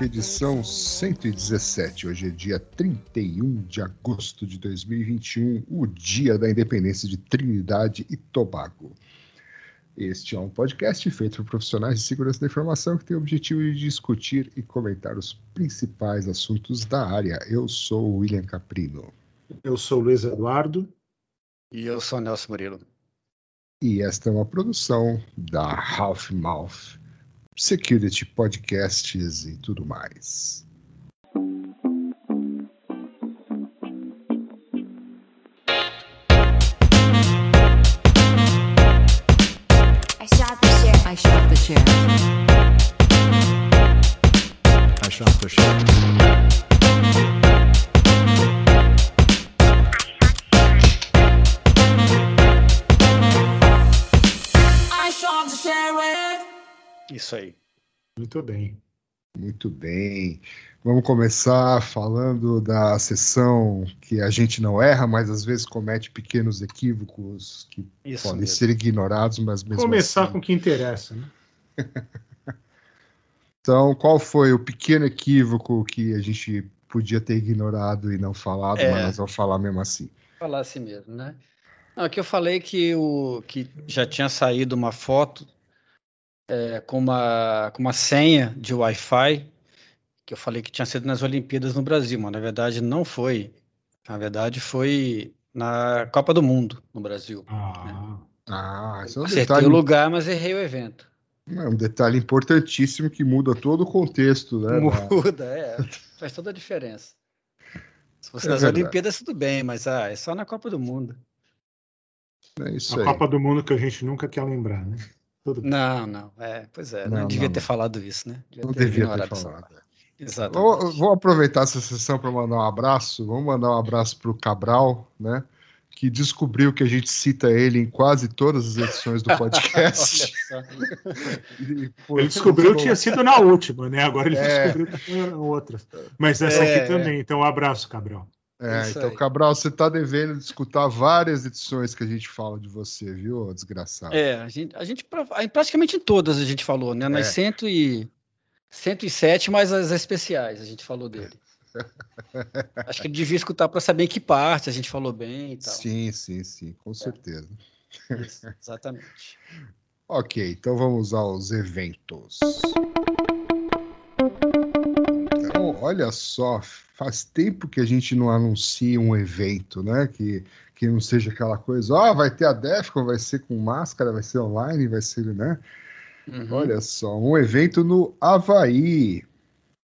Edição 117. Hoje é dia 31 de agosto de 2021, o dia da independência de Trinidade e Tobago. Este é um podcast feito por profissionais de segurança da informação que tem o objetivo de discutir e comentar os principais assuntos da área. Eu sou o William Caprino Eu sou o Luiz Eduardo. E eu sou Nelson Murilo. e esta é uma produção da Half Mouth Security Podcasts e tudo mais. Isso aí. Muito bem. Muito bem. Vamos começar falando da sessão que a gente não erra, mas às vezes comete pequenos equívocos que Isso podem mesmo. ser ignorados, mas mesmo Começar assim. com o que interessa, né? Então, qual foi o pequeno equívoco que a gente podia ter ignorado e não falado, É. mas nós vamos falar mesmo assim? Falar assim mesmo, né? Não, aqui eu falei que, o, que já tinha saído uma foto é, com, uma, com uma senha de Wi-Fi, que eu falei que tinha sido nas Olimpíadas no Brasil, mas na verdade não foi. Na verdade foi na Copa do Mundo no Brasil. Ah, Ah, isso é um Acertei detalhe, o lugar, mas errei o evento. é um detalhe importantíssimo que muda todo o contexto, né? da- Muda, é. Faz toda a diferença. Se fosse É nas verdade. Olimpíadas, tudo bem, mas ah, é só na Copa do Mundo. É isso a aí. Copa do Mundo que a gente nunca quer lembrar, né? Tudo bem. Não, não, é, pois é, Não, não, devia não, ter não. falado isso, né? Devia Não ter devia ter falado. parte. Exatamente. Vou, vou aproveitar essa sessão para mandar um abraço. Vamos mandar um abraço para o Cabral, né? Que descobriu que a gente cita ele em quase todas as edições do podcast. E foi- Ele descobriu que tinha sido na última, né? Agora ele É. descobriu que tinha outras. Mas essa É, aqui também. Então, um abraço, Cabral. É, Isso então, aí. Cabral, você tá devendo de escutar várias edições que a gente fala de você, viu, desgraçado? É, a gente, a gente praticamente em todas a gente falou, né? Nas É. cento e, 107, mais as especiais, a gente falou dele. Acho que ele devia escutar para saber em que parte a gente falou bem e tal. Sim, sim, sim, com certeza. Isso, exatamente. Ok, então vamos aos eventos. Olha só, faz tempo que a gente não anuncia um evento, né? Que, que não seja aquela coisa, ah, vai ter a Defcon, vai ser com máscara, vai ser online, vai ser, né? Uhum, Olha só, um evento no Havaí.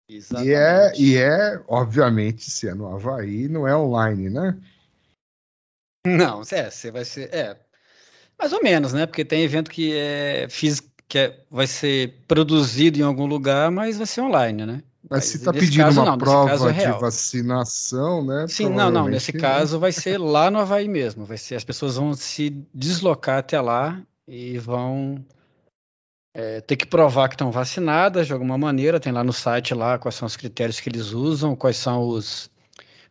E é, exatamente. e é, obviamente, se é no Havaí, não é online, né? Não, é, você vai ser. É, mais ou menos, né? Porque tem evento que é físico, que é- vai ser produzido em algum lugar, mas vai ser online, né? Mas se está pedindo caso, uma não, prova é de vacinação, né? Sim, não, não. Nesse caso vai ser lá no Havaí mesmo. Vai ser, as pessoas vão se deslocar até lá e vão é, ter que provar que estão vacinadas de alguma maneira. Tem lá no site lá quais são os critérios que eles usam, quais são os,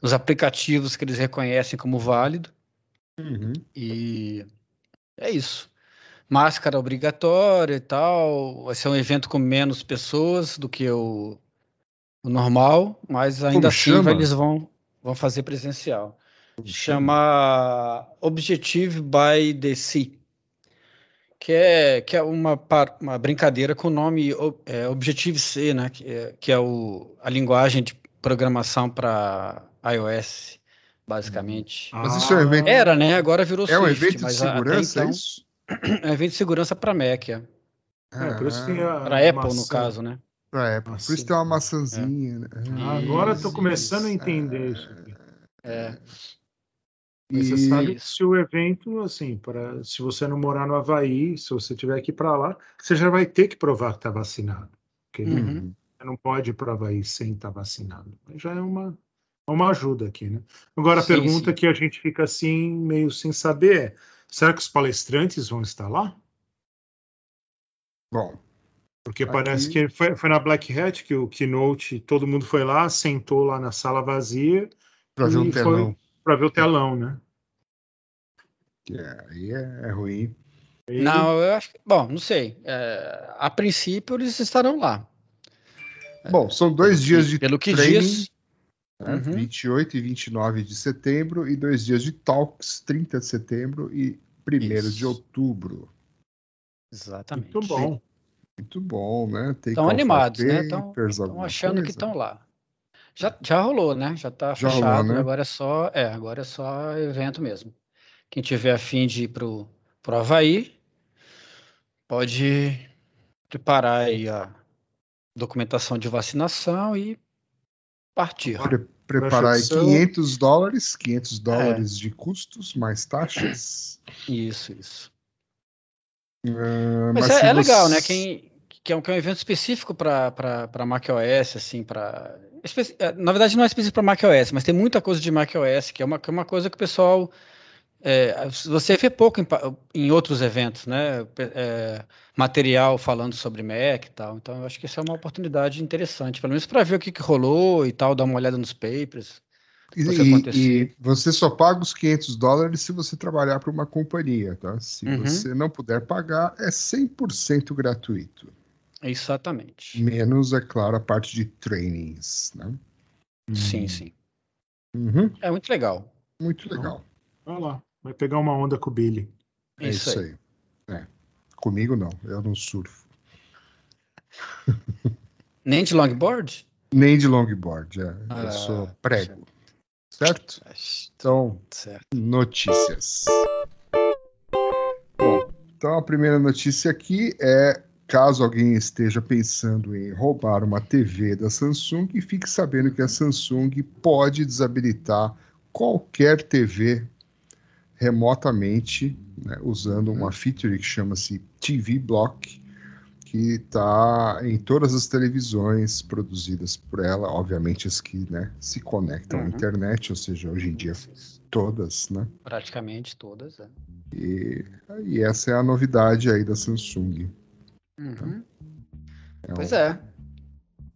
os aplicativos que eles reconhecem como válido. Uhum. E é isso. Máscara obrigatória e tal. Vai ser um evento com menos pessoas do que o normal, mas ainda Como assim eles vão, vão fazer presencial. Chama Objective by the Sea, que é, que é uma, uma brincadeira com o nome é, Objective-C, né? Que é, que é o, a linguagem de programação para iOS, basicamente. Mas isso é um evento- Era, né? Agora virou É um Swift, evento de mas a- até segurança, então, é isso? é um evento de segurança para Mac, é. É, por isso tem a, Para a Apple, no caso, né? Pra Apple. Por isso tem uma maçãzinha. né? Ah, Agora eu tô Isso, começando a isso. entender isso. aqui. É, Mas você E- sabe que se o evento, assim, para se você não morar no Havaí, se você tiver que ir para lá, você já vai ter que provar que está vacinado. Porque Uhum. você não pode ir para o Havaí sem estar vacinado. Mas Já é uma, uma ajuda aqui, né? Agora a Sim, pergunta sim. que a gente fica assim, meio sem saber é: será que os palestrantes vão estar lá? Bom, Porque Aqui- parece que foi, foi na Black Hat que o keynote, todo mundo foi lá, sentou lá na sala vazia pra ver foi- telão. para ver o telão, né? é- aí é, é ruim. E- Não, eu acho que. Bom, não sei. É, a princípio, eles estarão lá. Bom, são dois dias de Pelo que training, diz. né? Uhum. 28 e 29 de setembro, e dois dias de talks, 30 de setembro e 1 de outubro. Exatamente. Muito bom. Muito bom, né? Estão animados, né? papers, Estão alguma achando que coisa. estão lá. Já, já rolou, né? Já está fechado. rolou, né? Agora é só, é, agora é só evento mesmo. Quem tiver afim de ir pro, pro Havaí, pode preparar aí a documentação de vacinação e partir. Pre- preparar aí Prestação. 500 dólares, É. 500 dólares de custos, mais taxas. Isso, isso. Ah, Mas, se é, é legal, você- né? Quem, que, é um, que é um evento específico para macOS, assim, para. Na verdade, não é específico para macOS, mas tem muita coisa de macOS, que é uma, que é uma coisa que o pessoal. é, você vê pouco em, em outros eventos, né? É, material falando sobre Mac e tal. Então, eu acho que isso é uma oportunidade interessante, pelo menos para ver o que, que rolou e tal, dar uma olhada nos papers. E, e- você só paga os 500 dólares se você trabalhar para uma companhia, tá? Se Uhum. você não puder pagar, é 100% gratuito. Exatamente. Menos, é claro, a parte de trainings, né? Sim, sim. Uhum, É muito legal. muito legal. Vai lá, vai pegar uma onda com o Billy. É isso aí. É. Comigo não, eu não surfo. Nem de longboard? Nem de longboard, é. Ah, eu sou prego. Certo? Certo. Então, certo. notícias. Bom, então a primeira notícia aqui é caso alguém esteja pensando em roubar uma TV da Samsung, fique sabendo que a Samsung pode desabilitar qualquer TV remotamente, né, usando uma feature que chama-se TV Block, que está em todas as televisões produzidas por ela, obviamente as que né, se conectam à Uhum. internet, ou seja, hoje em dia todas, né? Praticamente todas. É. E, e essa é a novidade aí da Samsung. Uhum. É Pois um- é.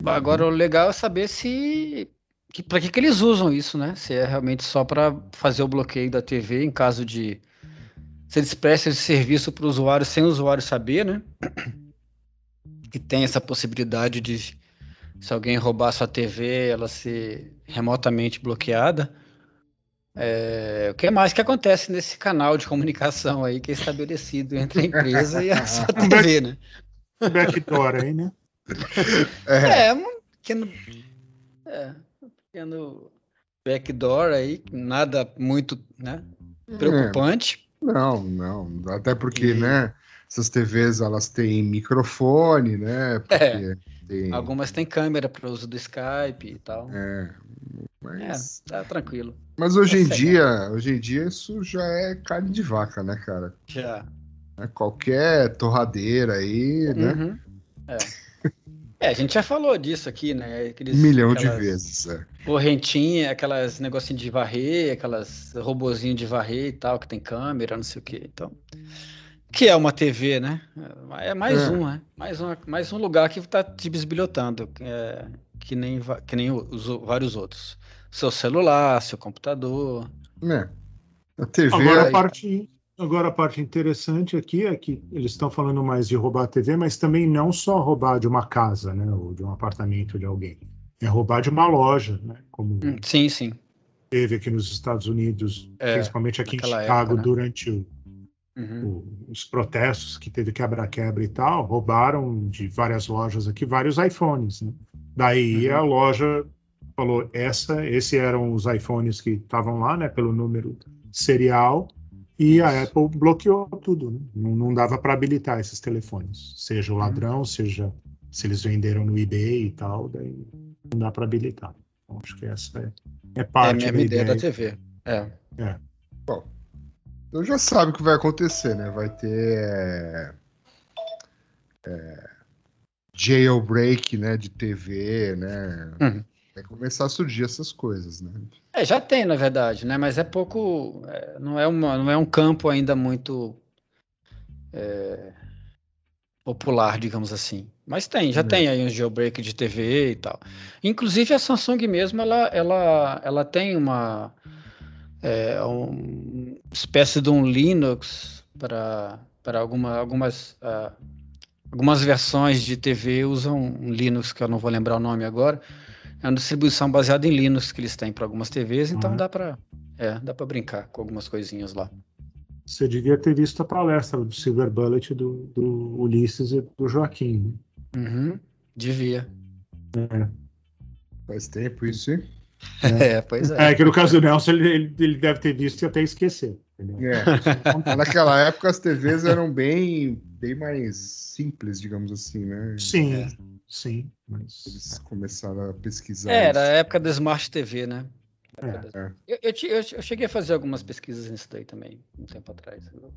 Agora o legal é saber se. Que, para que, que eles usam isso, né? Se é realmente só para fazer o bloqueio da TV em caso de. Se eles prestam esse serviço para o usuário sem o usuário saber, né? E tem essa possibilidade de, se alguém roubar sua TV, ela ser remotamente bloqueada. É, o que mais que acontece nesse canal de comunicação aí que é estabelecido entre a empresa e a sua TV, né? Backdoor aí, né? É, É, um pequeno, é, um pequeno backdoor aí, nada muito né, preocupante. não, não. Até porque, E- né? Essas TVs elas têm microfone, né? Porque É. tem. Algumas têm câmera para uso do Skype e tal. É, É, mas, tá tranquilo. mas hoje em é dia, hoje em dia isso já é carne de vaca, né, cara? Já. Né, Qualquer torradeira aí, né? Uhum. É. É, a gente já falou disso aqui, né? Aqueles, Um milhão de vezes. É. Correntinha, aquelas negocinho de varrer, aquelas robozinho de varrer e tal, que tem câmera, não sei o que. Então, que é uma TV, né? É mais É. um, né? Mais, uma, mais um lugar que está te bisbilhotando, é, que nem, que nem os, vários outros. Seu celular, seu computador. É. A TV Agora é- a parte, agora a parte interessante aqui é que eles estão falando mais de roubar a TV, mas também não só roubar de uma casa, né, ou de um apartamento de alguém. É roubar de uma loja, né, como Hum, Sim, sim. teve aqui nos Estados Unidos, É, principalmente aqui em Chicago época, né? durante o, Uhum. os protestos que teve quebra-quebra e tal, roubaram de várias lojas aqui vários iPhones. Né? Daí Uhum. a loja falou: essa, esses eram os iPhones que estavam lá, né, pelo número serial, e a Apple bloqueou tudo. Né? Não, não dava para habilitar esses telefones, seja o Uhum. ladrão, seja se eles venderam no eBay e tal, daí não dá para habilitar. Então, acho que essa é, é É a parte mesma da ideia ideia. da TV. É. Então já sabe o que vai acontecer, né? Vai ter é, é, jailbreak, né, de TV, né? Uhum. Vai começar a surgir essas coisas, né? É, já tem, na verdade, né? Mas é pouco. é, não, é uma, não é um campo ainda muito é, popular, digamos assim. Mas tem, já É. tem aí um jailbreak de TV e tal. Inclusive a Samsung mesmo, ela, ela, ela tem uma é, um, espécie de um Linux para para alguma, algumas ah, algumas versões de TV usam um Linux que eu não vou lembrar o nome agora. É uma distribuição baseada em Linux que eles têm para algumas TVs, então Uhum. dá para é, dá para brincar com algumas coisinhas lá. Você devia ter visto a palestra do Silver Bullet do, do Ulisses e do Joaquim. Uhum, devia. né? Faz tempo isso, hein? É, pois É, é. que no caso do Nelson ele, ele- ele deve ter visto e até esquecer. É. Naquela época as TVs eram bem, bem mais simples, digamos assim, né? Sim, É. sim, mas Eles começaram a pesquisar. É, era a época da Smart TV, né? É, é. Eu, eu, eu- cheguei a fazer algumas pesquisas nisso daí também, um tempo atrás. Eu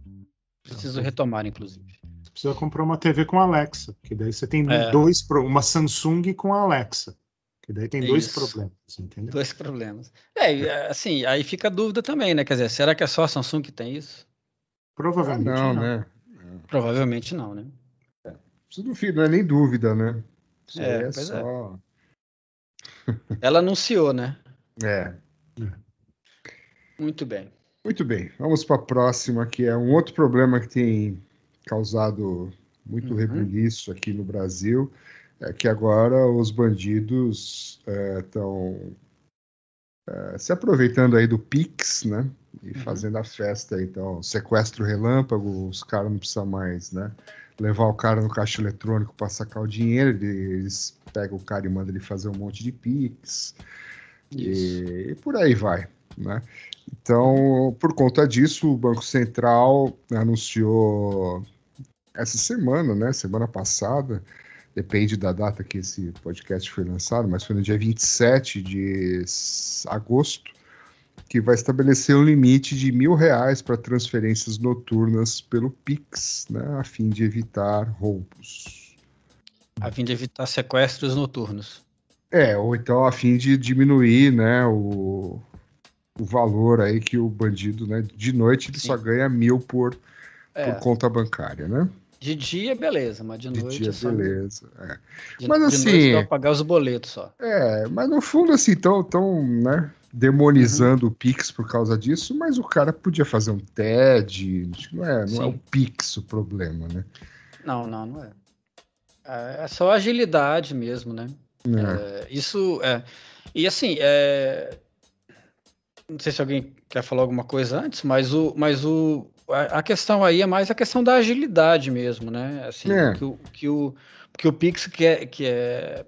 preciso retomar, inclusive. você precisa comprar uma TV com Alexa, que daí você tem É. dois, uma Samsung com Alexa, que daí tem dois Isso. problemas, entendeu? Dois problemas. É, assim, aí fica a dúvida também, né? Quer dizer, será que é só a Samsung que tem isso? Ah, Provavelmente não, não. né? Provavelmente não, né? Isso não, não é nem dúvida, né? Isso É, é pois é. só. Ela anunciou, né? É. Muito bem. Muito bem, vamos para a próxima, que é um outro problema que tem causado muito Uhum. rebuliço aqui no Brasil, é que agora os bandidos estão se aproveitando aí do Pix, né? E Uhum. fazendo a festa, então, sequestro relâmpago, os caras não precisam mais, né? Levar o cara no caixa eletrônico para sacar o dinheiro, eles pegam o cara e mandam ele fazer um monte de Pix. E, e por aí vai, né? Então, por conta disso, o Banco Central anunciou essa semana, né? Semana passada, depende da data que esse podcast foi lançado, mas foi no dia 27 de agosto, que vai estabelecer um limite de mil reais para transferências noturnas pelo Pix, né? A fim de evitar roubos. A fim de evitar sequestros noturnos. É, ou então a fim de diminuir, né, o, o valor aí que o bandido, né, de noite ele Sim. só ganha mil por, É, por conta bancária, né? De dia, beleza, mas de De noite dia, é só. beleza. É. De, Mas de assim- noite pagar os boletos só. É, mas no fundo, assim, tão, tão né, demonizando o Pix por causa disso, mas o cara podia fazer um TED, não é, não é o. Pix o problema, né? Não, não, não é. É é só agilidade mesmo, né? É. É, isso é. E assim, é, não sei se alguém quer falar alguma coisa antes, mas o, mas o, a, questão aí é mais a questão da agilidade mesmo, né? Assim, É. que, o, que, o, que o Pix quer, que é,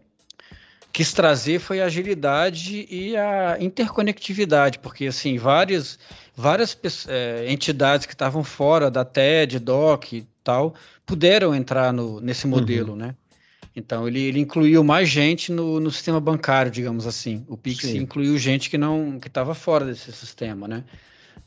quis trazer foi a agilidade e a interconectividade, porque assim, várias, várias é, entidades que estavam fora da TED, DOC e tal, puderam entrar no, nesse modelo, né? Então ele, ele incluiu mais gente no, no sistema bancário, digamos assim. O Pix Sim. incluiu gente que não que estava fora desse sistema, né?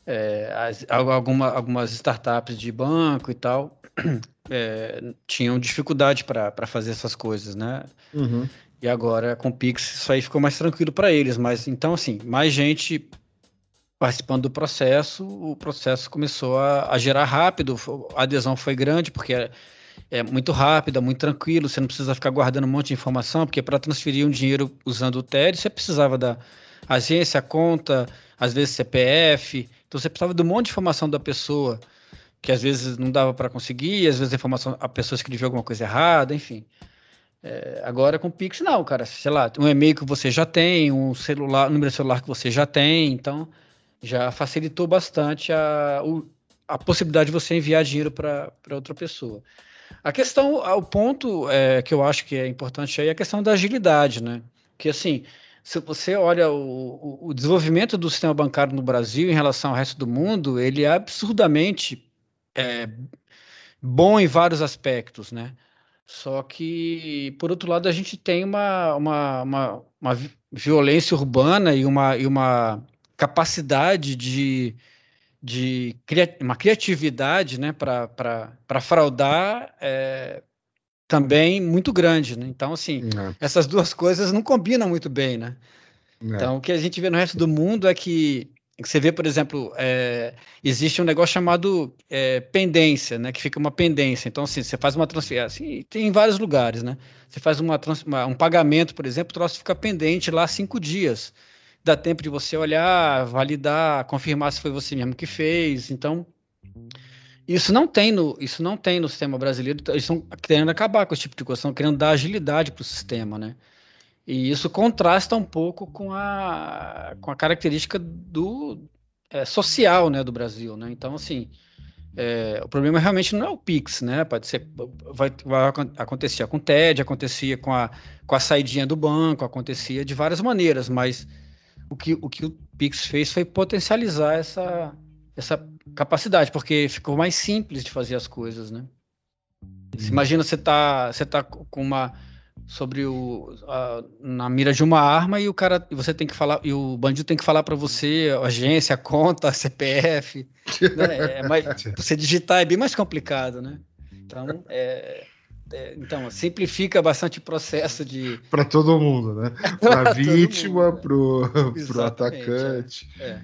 É, as- al- alguma- algumas startups de banco e tal é, tinham dificuldade para fazer essas coisas, né? Uhum. E agora com o Pix isso aí ficou mais tranquilo para eles. Mas então assim, mais gente participando do processo, o processo começou a, a gerar rápido, a adesão foi grande porque é, é muito rápida, muito tranquilo, você não precisa ficar guardando um monte de informação, porque para transferir um dinheiro usando o TED, você precisava da agência, a conta, às vezes CPF, então você precisava de um monte de informação da pessoa, que às vezes não dava para conseguir, às vezes a informação, a pessoa escreveu alguma coisa errada, enfim. É, agora com o Pix, não, cara, sei lá, um e-mail que você já tem, um celular, um número de celular que você já tem, então já facilitou bastante a, a possibilidade de você enviar dinheiro para outra pessoa. A questão, o ponto é, que eu acho que é importante aí é a questão da agilidade, né? Que assim, se você olha o, o, desenvolvimento do sistema bancário no Brasil em relação ao resto do mundo, ele é absurdamente é, bom em vários aspectos, né? Só que, por outro lado, a gente tem uma, uma, uma, uma violência urbana e uma, e uma capacidade de, de uma criatividade né, para fraudar é, também muito grande. Né? Então, assim, é. essas duas coisas não combinam muito bem. Né? É. Então, o que a gente vê no resto do mundo é que você vê, por exemplo, é, existe um negócio chamado é, pendência, né? Que fica uma pendência. Então, assim, você faz uma transferência, assim, tem em vários lugares, né? Você faz uma, uma, um pagamento, por exemplo, o troço fica pendente lá cinco dias. Dá tempo de você olhar, validar, confirmar se foi você mesmo que fez. Então, isso não tem no, isso não tem no sistema brasileiro. Eles estão querendo acabar com esse tipo de coisa, estão querendo dar agilidade para o sistema, né? E isso contrasta um pouco com a, com a característica do é, social né, do Brasil. Né? Então, assim, é, o problema realmente não é o Pix, né? Pode ser, vai, vai acontecer com o TED, acontecia com a, com a saidinha do banco, acontecia de várias maneiras, mas o que o, que o Pix fez foi potencializar essa, essa capacidade, porque ficou mais simples de fazer as coisas, né? Uhum. Imagina você tá, você tá com uma sobre o a, na mira de uma arma e o cara você tem que falar e o bandido tem que falar para você a agência, a conta, a CPF, né? é mais, você digitar é bem mais complicado, né? Então é, é, então simplifica bastante o processo de para todo mundo, né? Para vítima, para o atacante. É.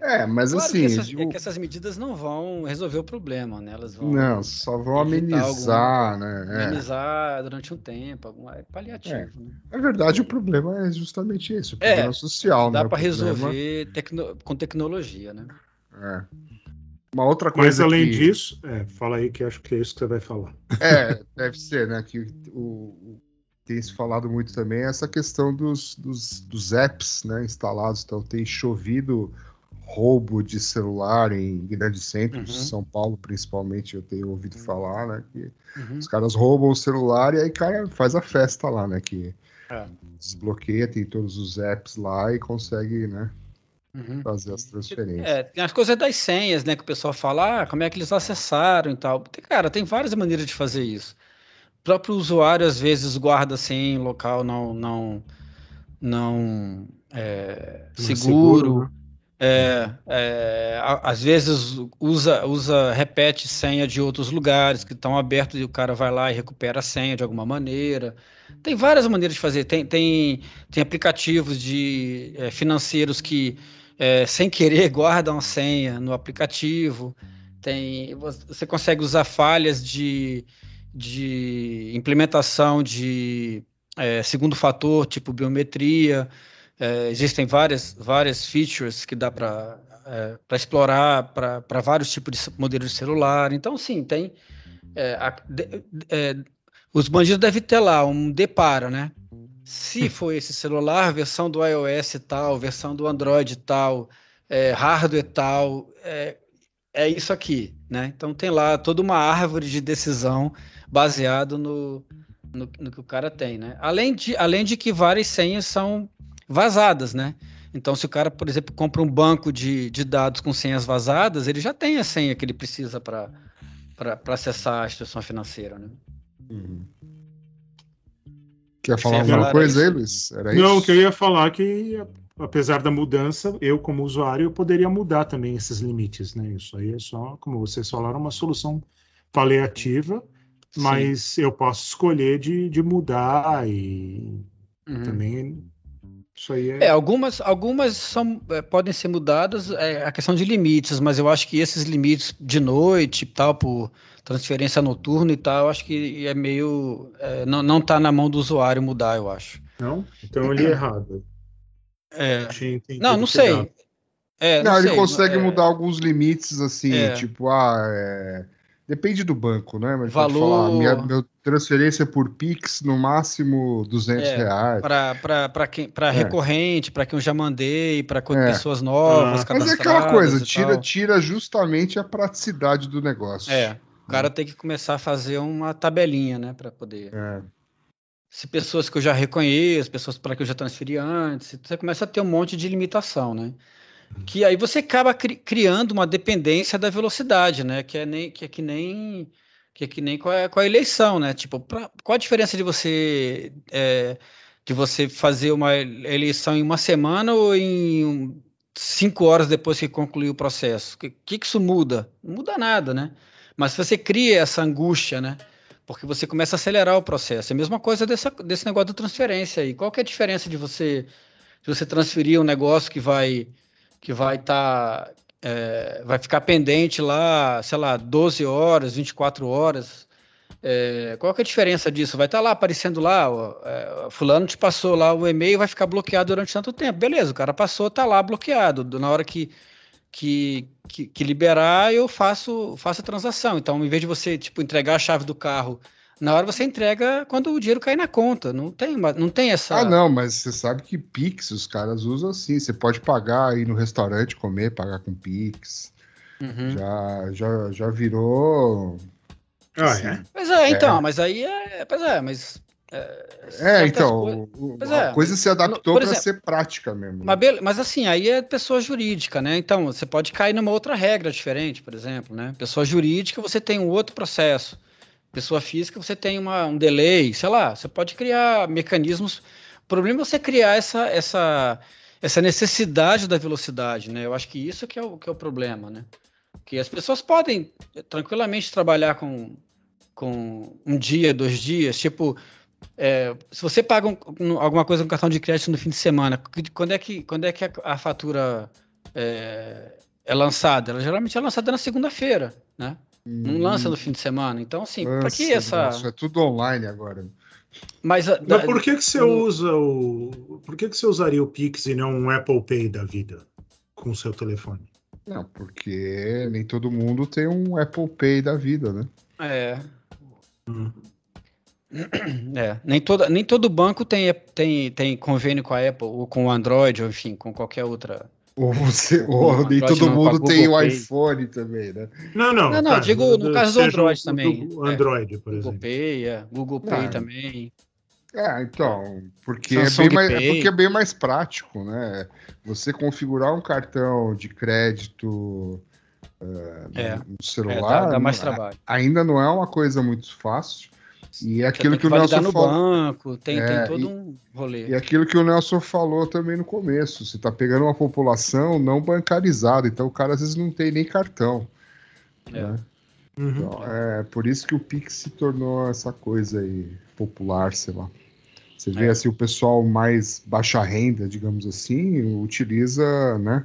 é. É, mas claro assim. Que essas, digo... é que essas medidas não vão resolver o problema, né? Elas vão. Não, só vão amenizar, algum, né? É. Amenizar durante um tempo, algum, é paliativo. É. Né? Na verdade, o problema é justamente esse, o problema é, social, dá né? Dá para resolver tecno... com tecnologia, né? É. Uma outra coisa. Mas além que... disso, é, fala aí que acho que é isso que você vai falar. É, deve ser, né? Que o, tem se falado muito também essa questão dos, dos, dos apps né, instalados. Então tem chovido roubo de celular em grandes centros, uhum. São Paulo principalmente, eu tenho ouvido falar, né? Que uhum. os caras roubam o celular e aí cara faz a festa lá, né? Que é. desbloqueia, tem todos os apps lá e consegue, né? Uhum. Fazer as transferências. É, tem as coisas das senhas, né? Que o pessoal fala, ah, como é que eles acessaram e tal. Cara, tem várias maneiras de fazer isso. O próprio usuário, às vezes, guarda em local não, não, não é, seguro. seguro né? É, é, às vezes usa, usa, repete senha de outros lugares que estão abertos e o cara vai lá e recupera a senha de alguma maneira. Tem várias maneiras de fazer. Tem, tem, tem aplicativos de é, financeiros que, é, sem querer, guardam a senha no aplicativo. Tem, você consegue usar falhas de, de implementação de é, segundo fator, tipo biometria. É, existem várias, várias features que dá para é, explorar para vários tipos de modelos de celular. Então, sim, tem. É, a, de, é, os bandidos devem ter lá um depara, né? Se for esse celular, versão do iOS tal, versão do Android tal, é, hardware tal, é, é isso aqui, né? Então tem lá toda uma árvore de decisão baseado no, no, no, que o cara tem, né? Além de, além de que várias senhas são vazadas, né? Então, se o cara, por exemplo, compra um banco de, de dados com senhas vazadas, ele já tem a senha que ele precisa para acessar a instituição financeira, né? Uhum. Quer falar alguma coisa aí, Luiz? Era Não, o que eu ia falar é que, apesar da mudança, eu, como usuário, eu poderia mudar também esses limites, né? Isso aí é só, como vocês falaram, uma solução paliativa, Sim. mas eu posso escolher de, de mudar e uhum. também isso aí é... é algumas, algumas são, é, podem ser mudadas, é a questão de limites, mas eu acho que esses limites de noite e tal, por transferência noturna e tal, eu acho que é meio. É, não, não tá na mão do usuário mudar, eu acho. Não? Então eu li errado. É. Não, não sei. É, não, não, ele sei, consegue é... mudar alguns limites, assim, é. tipo, ah, é, Depende do banco, né? Mas Valor- pode falar, minha, minha transferência por Pix no máximo 200 É, reais. Para É. recorrente, para quem eu já mandei, para É. pessoas novas, Ah. Mas é aquela coisa, tira, tira justamente a praticidade do negócio. É, o cara tem que começar a fazer uma tabelinha, né, para poder. É. Se pessoas que eu já reconheço, pessoas para que eu já transferi antes, você começa a ter um monte de limitação, né? Que aí você acaba cri- criando uma dependência da velocidade, né? Que é nem que é que nem que é que nem com a, com a eleição, né? Tipo, pra- qual a diferença de você é, de você fazer uma eleição em uma semana ou em um- cinco horas depois que concluir o processo? O que, que que isso muda? Não muda nada, né? Mas você cria essa angústia, né? Porque você começa a acelerar o processo. É a mesma coisa dessa, desse negócio de transferência aí. Qual que é a diferença de você, de você transferir um negócio que vai que vai estar vai ficar pendente lá, sei lá, 12 horas, 24 horas. É, qual que é a diferença disso? Vai estar lá aparecendo lá, ó, é, fulano te passou lá o e-mail, vai ficar bloqueado durante tanto tempo. Beleza, o cara passou, tá lá bloqueado. Na hora que, que, que, que liberar, eu faço, faço a transação. Então, em vez de você tipo, entregar a chave do carro, na hora você entrega quando o dinheiro cair na conta. Não tem, uma- não tem essa. Ah, não, mas você sabe que Pix os caras usam assim. Você pode pagar ir no restaurante comer, pagar com Pix. Uhum. Já, já, já virou. Ah, assim. é? Pois é, então, mas aí é. Pois é, mas. É, certas então, coi- o- o- Pois a é. coisa se adaptou para ser prática mesmo. né? Mas, mas assim, aí é pessoa jurídica, né? Então, você pode cair numa outra regra diferente, por exemplo, né? Pessoa jurídica, você tem um outro processo. Pessoa física, você tem uma, um delay, sei lá, você pode criar mecanismos. O problema é você criar essa, essa, essa necessidade da velocidade, né? Eu acho que isso que é o, que é o problema, né? Que as pessoas podem eh, tranquilamente trabalhar com, com um dia, dois dias, tipo, é, se você paga um- um- alguma coisa com cartão de crédito no fim de semana, quando é que, quando é que a, a fatura é, é lançada? Ela geralmente é lançada na segunda-feira, né? Não lança no fim de semana. Então, assim, para Nossa, que essa. Isso é tudo online agora. Mas, a- Mas da- por que, que você no- usa o. Por que, que você usaria o Pix e não um Apple Pay da vida com o seu telefone? Não, porque nem todo mundo tem um Apple Pay da vida, né? É, Hum. é. Nem, toda, nem todo banco tem, tem, tem convênio com a Apple, ou com o Android, ou enfim, com qualquer outra. Ou você, ou nem Android todo mundo Google tem o iPhone também, né? Não, não. Não, não, tá, digo no caso do Android o- também. do É. Android, por Google exemplo. Pay, é, Google Pay Não. também. É, então, porque é, bem mais, é porque é bem mais prático, né? Você configurar um cartão de crédito eh, É, no É, celular dá, dá mais não- trabalho. ainda não é uma coisa muito fácil. E é aquilo tem que, o Nelson no falou. banco, tem, É, tem todo e- um rolê. E aquilo que o Nelson falou também no começo. Você está pegando uma população não bancarizada, então o cara às vezes não tem nem cartão. É. né? Uhum. Então, é por isso que o Pix se tornou essa coisa aí popular, sei lá. Você vê É. assim, o pessoal mais baixa renda, digamos assim, utiliza, né,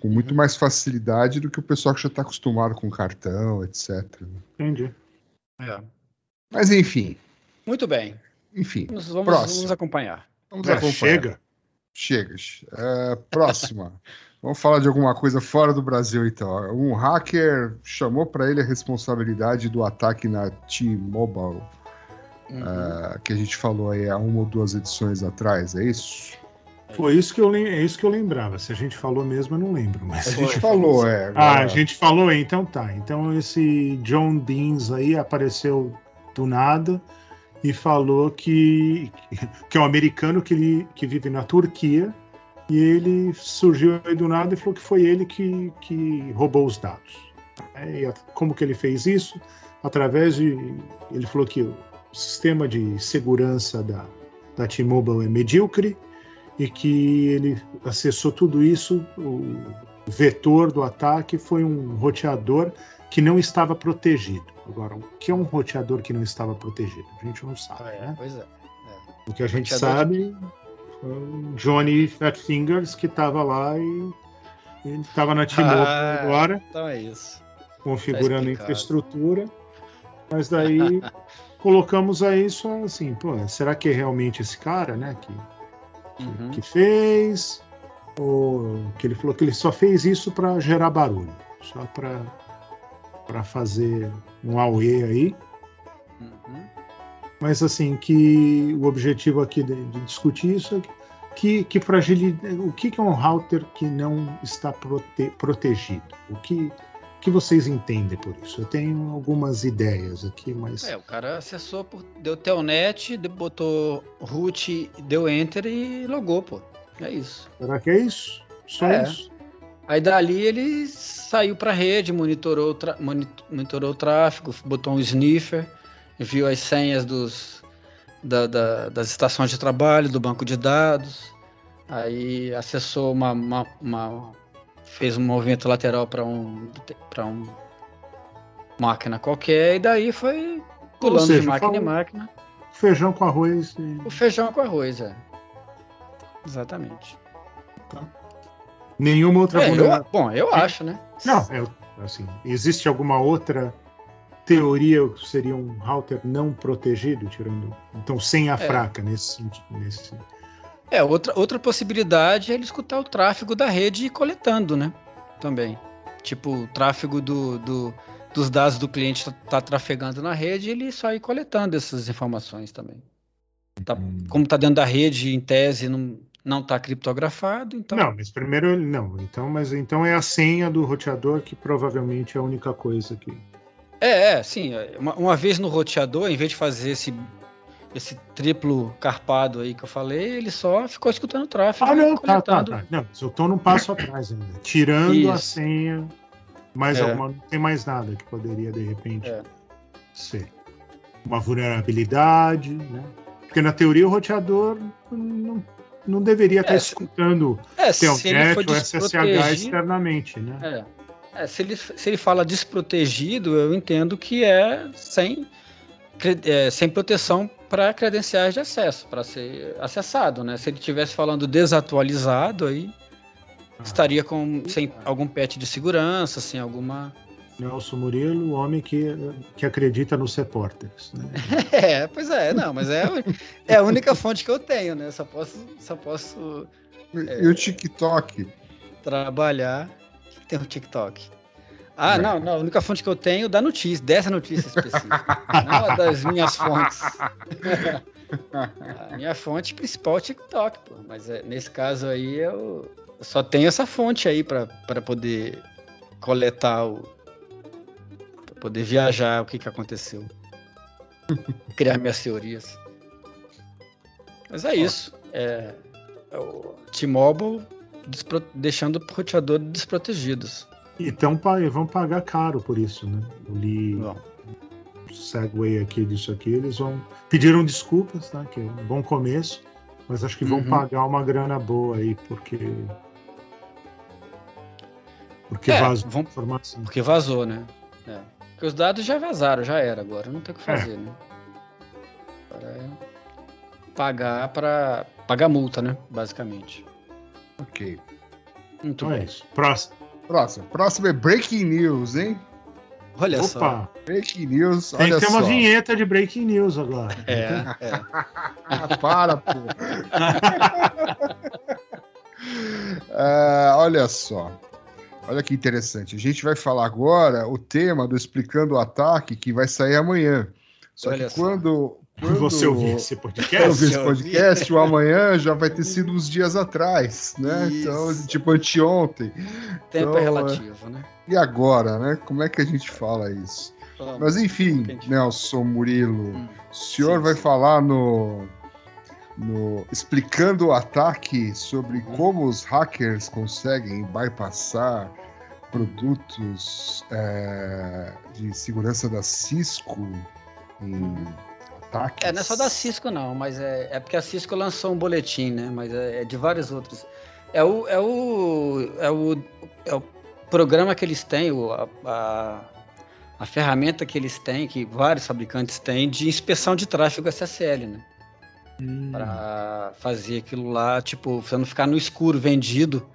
com Uhum. muito mais facilidade do que o pessoal que já está acostumado com cartão, etc. Entendi. É. Mas enfim, Muito bem. enfim, Vamos, vamos, Próximo. vamos acompanhar. vamos É, acompanhar. chega. Chega. É, próxima. Vamos falar de alguma coisa fora do Brasil, então. Um hacker chamou para ele a responsabilidade do ataque na T-Mobile, Uhum. ah, que a gente falou aí há uma ou duas edições atrás, é isso? Foi isso que eu, é isso que eu lembrava. Se a gente falou mesmo, eu não lembro. Mas... A gente falou, é. Ah, agora- a gente falou, então tá. Então esse John Deans aí apareceu do nada e falou que, que é um americano que, ele, que vive na Turquia e ele surgiu do nada e falou que foi ele que, que roubou os dados. E como que ele fez isso? Através de. Ele falou que o sistema de segurança da, da T-Mobile é medíocre e que ele acessou tudo isso. O vetor do ataque foi um roteador que não estava protegido. Agora, o que é um roteador que não estava protegido? A gente não sabe, É, né? pois é. O que a gente sabe foi o Johnny Fat Fingers que estava lá e estava na T-Mobile Ah. agora, Então é isso. configurando a explicado. infraestrutura. Mas daí colocamos aí só assim, pô, será que é realmente esse cara, né? Que, Uhum. que fez, ou que ele falou que ele só fez isso para gerar barulho, só para para fazer um AUE aí, Uhum. mas assim que o objetivo aqui de, de discutir isso é que, que fragilidade, o que, que é um router que não está prote- protegido? O que, que vocês entendem por isso? Eu tenho algumas ideias aqui, mas É, o cara acessou, por, deu telnet, botou root, deu enter e logou, pô. É isso. será que é isso? Só É. isso? Aí dali ele saiu para a rede, monitorou, monitorou o tráfego, botou um sniffer, viu as senhas dos, da- da- das estações de trabalho, do banco de dados, aí acessou uma, uma- uma- fez um movimento lateral para um, um máquina qualquer e daí foi pulando seja, de máquina em máquina. Feijão com arroz. e- O feijão com arroz, é. Exatamente. Nenhuma outra É, eu- bom, eu acho, né? Não, é, assim, existe alguma outra teoria que seria um router não protegido, tirando. Então, sem a É. fraca nesse sentido. Nesse... É, outra, outra possibilidade é ele escutar o tráfego da rede e ir coletando, né? Também. Tipo, o tráfego do, do- dos dados do cliente tá, tá trafegando na rede, ele só ir coletando essas informações também. Tá- como tá dentro da rede, em tese, não, não tá criptografado, então. Não, mas primeiro ele não. Então, mas então é a senha do roteador que provavelmente é a única coisa que. É, é, sim. é, Uma, uma vez no roteador, em vez de fazer esse, esse triplo carpado aí que eu falei, ele só ficou escutando o tráfego. Ah, não, tá, tá, tá. Não, eu tô num passo atrás ainda. Tirando a Isso. senha, mais É. alguma, não tem mais nada que poderia de repente É. ser. Uma vulnerabilidade, né? Porque na teoria o roteador não, não deveria estar É, escutando É, Telnet ou SSH externamente, né? É. É, se, ele, se ele fala desprotegido, eu entendo que é sem, é, sem proteção para credenciais de acesso, para ser acessado, né? Se ele estivesse falando desatualizado, aí Ah. estaria com sem algum patch de segurança, sem alguma. Nelson Murilo, o homem que, que acredita nos repórteres. Né? É, pois é, não, mas é, é a única fonte que eu tenho, né? Só posso, só posso E o TikTok? trabalhar. O que tem o TikTok? Ah, Não. não. A única fonte que eu tenho é da notícia, dessa notícia específica. não a das minhas fontes. a minha fonte principal é o TikTok, pô. Mas é, nesse caso aí eu só tenho essa fonte aí para poder coletar o. Poder viajar o que, que aconteceu. Criar minhas teorias. Mas é isso. É, é o T-Mobile deixando o roteador desprotegidos. Então vão pagar caro por isso, né? Eu li Bom, o segue aqui disso aqui, eles vão. Pediram desculpas, tá? Que é um bom começo, mas acho que vão Uhum. pagar uma grana boa aí, porque. Porque É, vazou vão- informação. porque vazou, né? É. Porque os dados já vazaram, já era, agora não tem o que fazer, né? Agora é pagar para pagar multa, né? Basicamente. Ok. Muito Então é bem. isso. Próximo. Próximo. Próximo é Breaking News, hein? Olha só. Opa! Breaking News, Tem olha que ter uma só. vinheta de breaking news agora. É, é. Ah, para, pô. Ah, olha só. Olha que interessante. A gente vai falar agora o tema do Explicando o Ataque, que vai sair amanhã. Só Olha que só. quando, quando Você ouvir esse podcast? vi esse podcast, o amanhã já vai ter sido uns dias atrás, né? Isso. Então, tipo, anteontem. Tempo Então, é relativo, né? E agora, né? Como é que a gente fala isso? Vamos. Mas enfim, Entendi. Nelson Murilo, Hum, o senhor sim, vai sim. falar no, no explicando o ataque sobre Uhum. como os hackers conseguem bypassar produtos é, de segurança da Cisco em ataques. É, não é só da Cisco, não, mas é, é porque a Cisco lançou um boletim, né? Mas é, é de vários outros. É o, é o, é o, é o programa que eles têm, o, a, a, a ferramenta que eles têm, que vários fabricantes têm, de inspeção de tráfego SSL, né? Hum, Para fazer aquilo lá, tipo, você não ficar no escuro vendido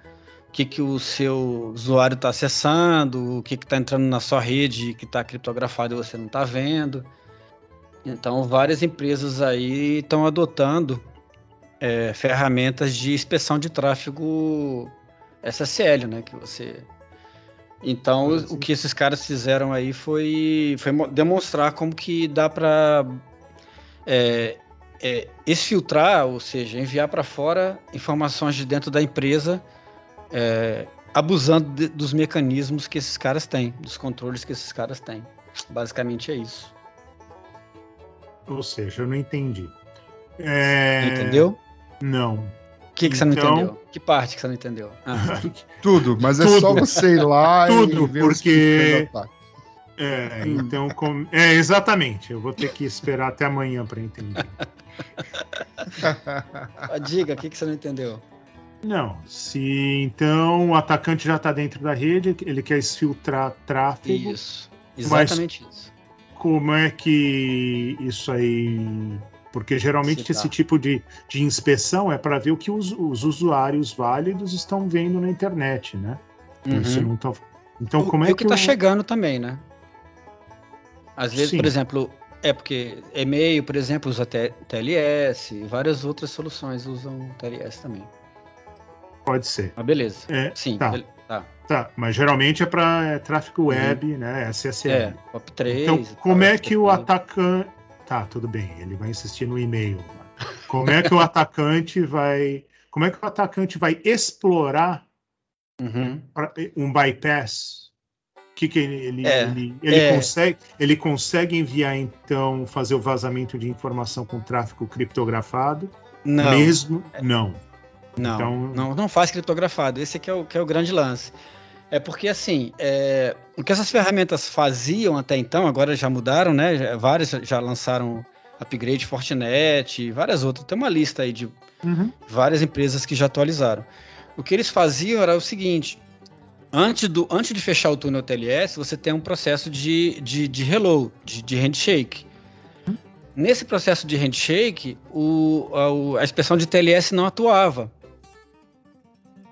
o que, que o seu usuário está acessando, o que está entrando na sua rede que está criptografado e você não está vendo. Então, várias empresas aí estão adotando é, ferramentas de inspeção de tráfego SSL, né? Que você Então, o- o que esses caras fizeram aí foi, foi mo- demonstrar como que dá para exfiltrar, ou seja, enviar para fora informações de dentro da empresa, é, abusando de- dos mecanismos que esses caras têm, dos controles que esses caras têm. Basicamente é isso. Ou seja, eu não entendi. É, Entendeu? Não. O que, que você não Então- entendeu? Que parte que você não entendeu? Ah, Tudo, mas é Tudo. só você ir lá Tudo, e ver porque- os ataque. É, então, com- é, exatamente. Eu vou ter que esperar até amanhã para entender. ah, diga, o que, que você não entendeu? Não, se então o atacante já está dentro da rede, ele quer exfiltrar tráfego, Isso. Exatamente isso. como é que isso aí. Porque geralmente Se tá. esse tipo de, de inspeção é para ver o que os, os usuários válidos estão vendo na internet, né? Uhum. Se não tão- Então, O- como e é o que que tá o- chegando também, né? Às vezes, Sim. por exemplo, é porque e-mail, por exemplo, usa TLS, várias outras soluções usam TLS também. pode ser? Mas beleza. É, Sim, tá. bele- tá. Tá, mas geralmente é para tráfego web, né? SSL. É, POP3. Então, e tal, como é que o atacante. Tá, tudo bem, ele vai insistir no e-mail. Como é que o atacante vai. Como é que o atacante vai explorar Uhum. um bypass? O que, que ele, É, ele, ele é. consegue, ele consegue enviar, então, fazer o vazamento de informação com tráfego criptografado? Não, Mesmo? Não. não, então- não, não faz criptografado. Esse é o, que é o grande lance. É porque, assim, é, o que essas ferramentas faziam até então, agora já mudaram, né? Várias já lançaram upgrade Fortinet, várias outras. Tem uma lista aí de Uhum. várias empresas que já atualizaram. O que eles faziam era o seguinte: antes, do, antes de fechar o túnel TLS, você tem um processo de, de, de hello, de, de handshake. Nesse processo de handshake, o, a, a inspeção de TLS não atuava.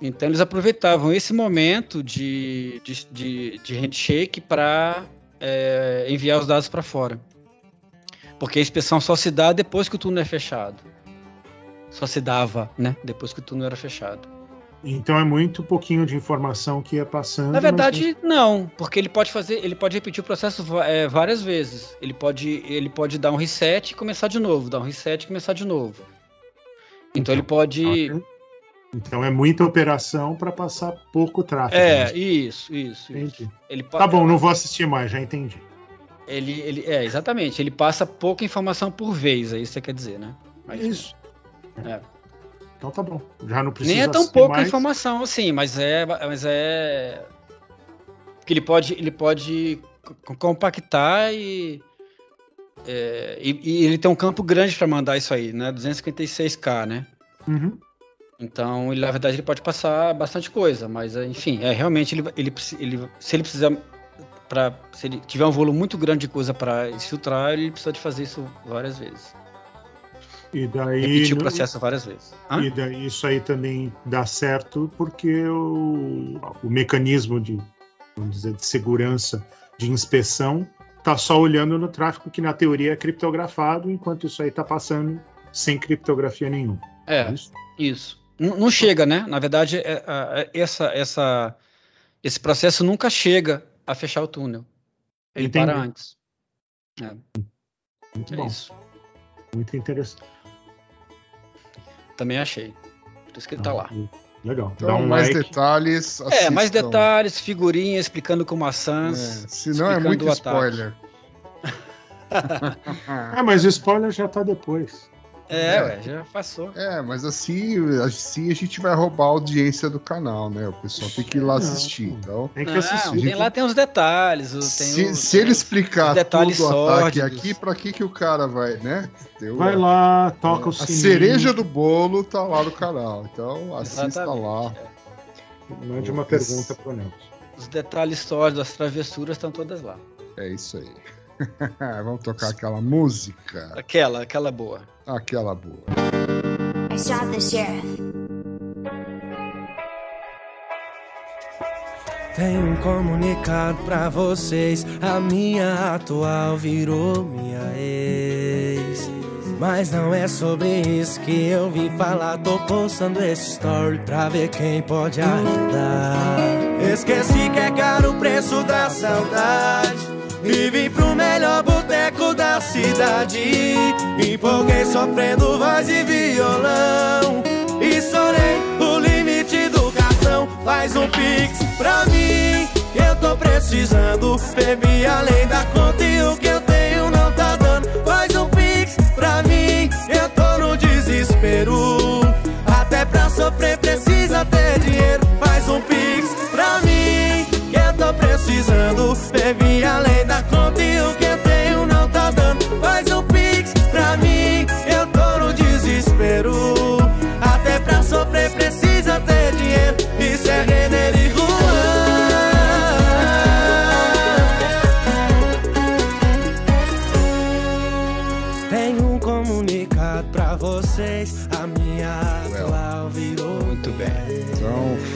Então eles aproveitavam esse momento de, de, de, de handshake para enviar os dados para fora. Porque a inspeção só se dá depois que o túnel é fechado. Só se dava, né? Depois que o túnel era fechado. Então é muito pouquinho de informação que ia passando. Na mas verdade, não, porque ele pode fazer, ele pode repetir o processo é, várias vezes. Ele pode, ele pode dar um reset e começar de novo, dar um reset e começar de novo. Então, ele pode, Ok. Então é muita operação para passar pouco tráfego. é, Mas- isso, isso, isso. Entendi. Ele Tá bom, não vou assistir mais, já entendi. ele, ele, é, exatamente. Ele passa pouca informação por vez, é isso que você quer dizer, né? Mas- Isso. É. Então tá bom. Já não precisa Nem é tão pouca mais. informação assim, mas é, mas é que ele pode, ele pode co- compactar e, é, e, e ele tem um campo grande para mandar isso aí, né? 256k, né? Uhum. Então, ele, na verdade, ele pode passar bastante coisa, mas é, enfim, é realmente ele, ele, ele se ele precisar para se ele tiver um volume muito grande de coisa para filtrar, ele precisa de fazer isso várias vezes, E daí. repetir o processo várias vezes. Hã? E daí isso aí também dá certo porque o, o mecanismo de, vamos dizer, de segurança, de inspeção, tá só olhando no tráfego que na teoria é criptografado, enquanto isso aí tá passando sem criptografia nenhuma. É. isso? Isso. Não, não chega, né? Na verdade, é- é- é- essa, essa, esse processo nunca chega a fechar o túnel. Ele Entendi. para antes. Muito É bom, isso. muito interessante. Também achei. Por isso que ele tá lá. Legal. Então, Dá um mais like. detalhes. É, mais assistam. detalhes, figurinha explicando como a É, Sans. é explicando muito o ataque. spoiler. Ah, mas o spoiler já tá depois. É, É. ué, já passou. É, mas assim, assim a gente vai roubar a audiência do canal, né? O pessoal tem que ir lá Não. assistir. Então, Tem que Não, assistir. tem, lá tem os detalhes. o- Tem se, o- se ele explicar detalhes tudo o ataque aqui, pra que, que o cara vai, né? O- Vai lá, toca o A sininho. cereja do bolo tá lá no canal. Então assista Exatamente, lá. Mande uma pergunta pro Nelson. Os detalhes sórdidos, as travessuras estão todas lá. É isso aí. Vamos tocar aquela música. Aquela, aquela boa. Aquela boa. I shot the sheriff. Tenho um comunicado pra vocês. A minha atual virou minha ex. Mas não é sobre isso que eu vim falar. Tô postando esse story pra ver quem pode ajudar. Esqueci que é caro o preço da saudade. E vim pro melhor boteco da cidade. Empolguei sofrendo voz e violão. E sonhei o limite do cartão. Faz um pix pra mim. Eu tô precisando. Bebi além da conta e o que eu tenho não tá dando. Faz um pix pra mim. Eu tô no desespero. Até pra sofrer precisa ter dinheiro. Faz um pix pra mim. Que eu tô precisando. Bebi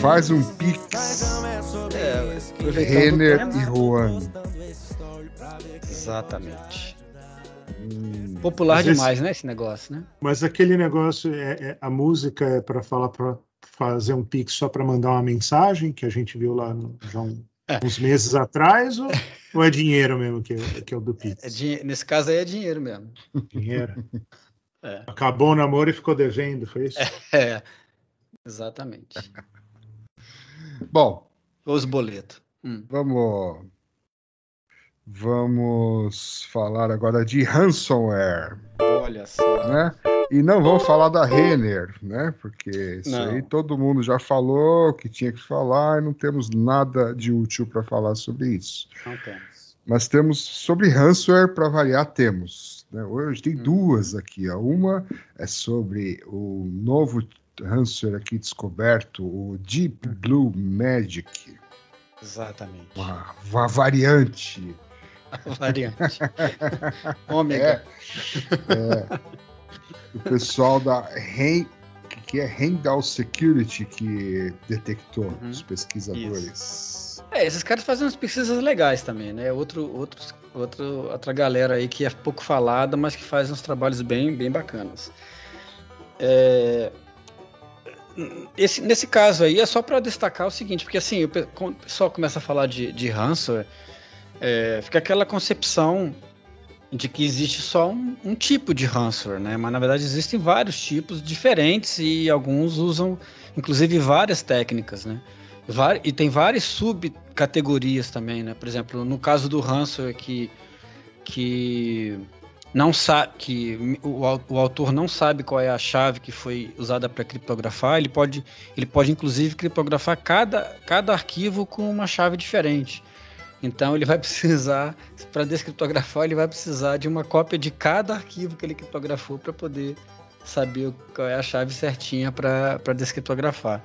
faz um pix, É, Renner e Juan. Exatamente. Popular Às vezes- demais, né, esse negócio, né? Mas aquele negócio, é, é- a música é para falar para fazer um pix só para mandar uma mensagem, que a gente viu lá no, já um- É. uns meses atrás, ou, ou é dinheiro mesmo que, é- que é o do pix? É Nesse caso aí é dinheiro mesmo. Dinheiro. É. Acabou o namoro e ficou devendo, foi isso? É, exatamente. Bom, Os boletos. Hum. vamos. Vamos falar agora de ransomware, Olha só. né? E não vamos falar da Renner, né? Porque isso Não. aí todo mundo já falou que tinha que falar e não temos nada de útil para falar sobre isso. Não temos. Mas temos sobre ransomware para variar temos. né? Hoje tem Hum. duas aqui. ó. Uma é sobre o novo ransomware aqui descoberto, o Deep Blue Magic, Exatamente. uma, uma variante. Variante. Ômega. É. O pessoal da Ren, que é Rendal Security que detectou Uhum. os pesquisadores. É, esses caras fazem umas pesquisas legais também, né? Outro, outros, outro, outra galera aí que é pouco falada, mas que faz uns trabalhos bem, bem bacanas. É, esse, nesse caso aí é só para destacar o seguinte, porque assim, o pessoal começa a falar de, de ransomware, é, fica aquela concepção de que existe só um, um tipo de ransomware, né? Mas na verdade existem vários tipos diferentes e alguns usam, inclusive, várias técnicas, né? Vari- E tem várias subcategorias também, né? Por exemplo, no caso do ransomware que, que não sabe que o, o autor não sabe qual é a chave que foi usada para criptografar, ele pode, ele pode inclusive criptografar cada, cada arquivo com uma chave diferente. Então ele vai precisar, para descriptografar, ele vai precisar de uma cópia de cada arquivo que ele criptografou para poder saber qual é a chave certinha para descriptografar.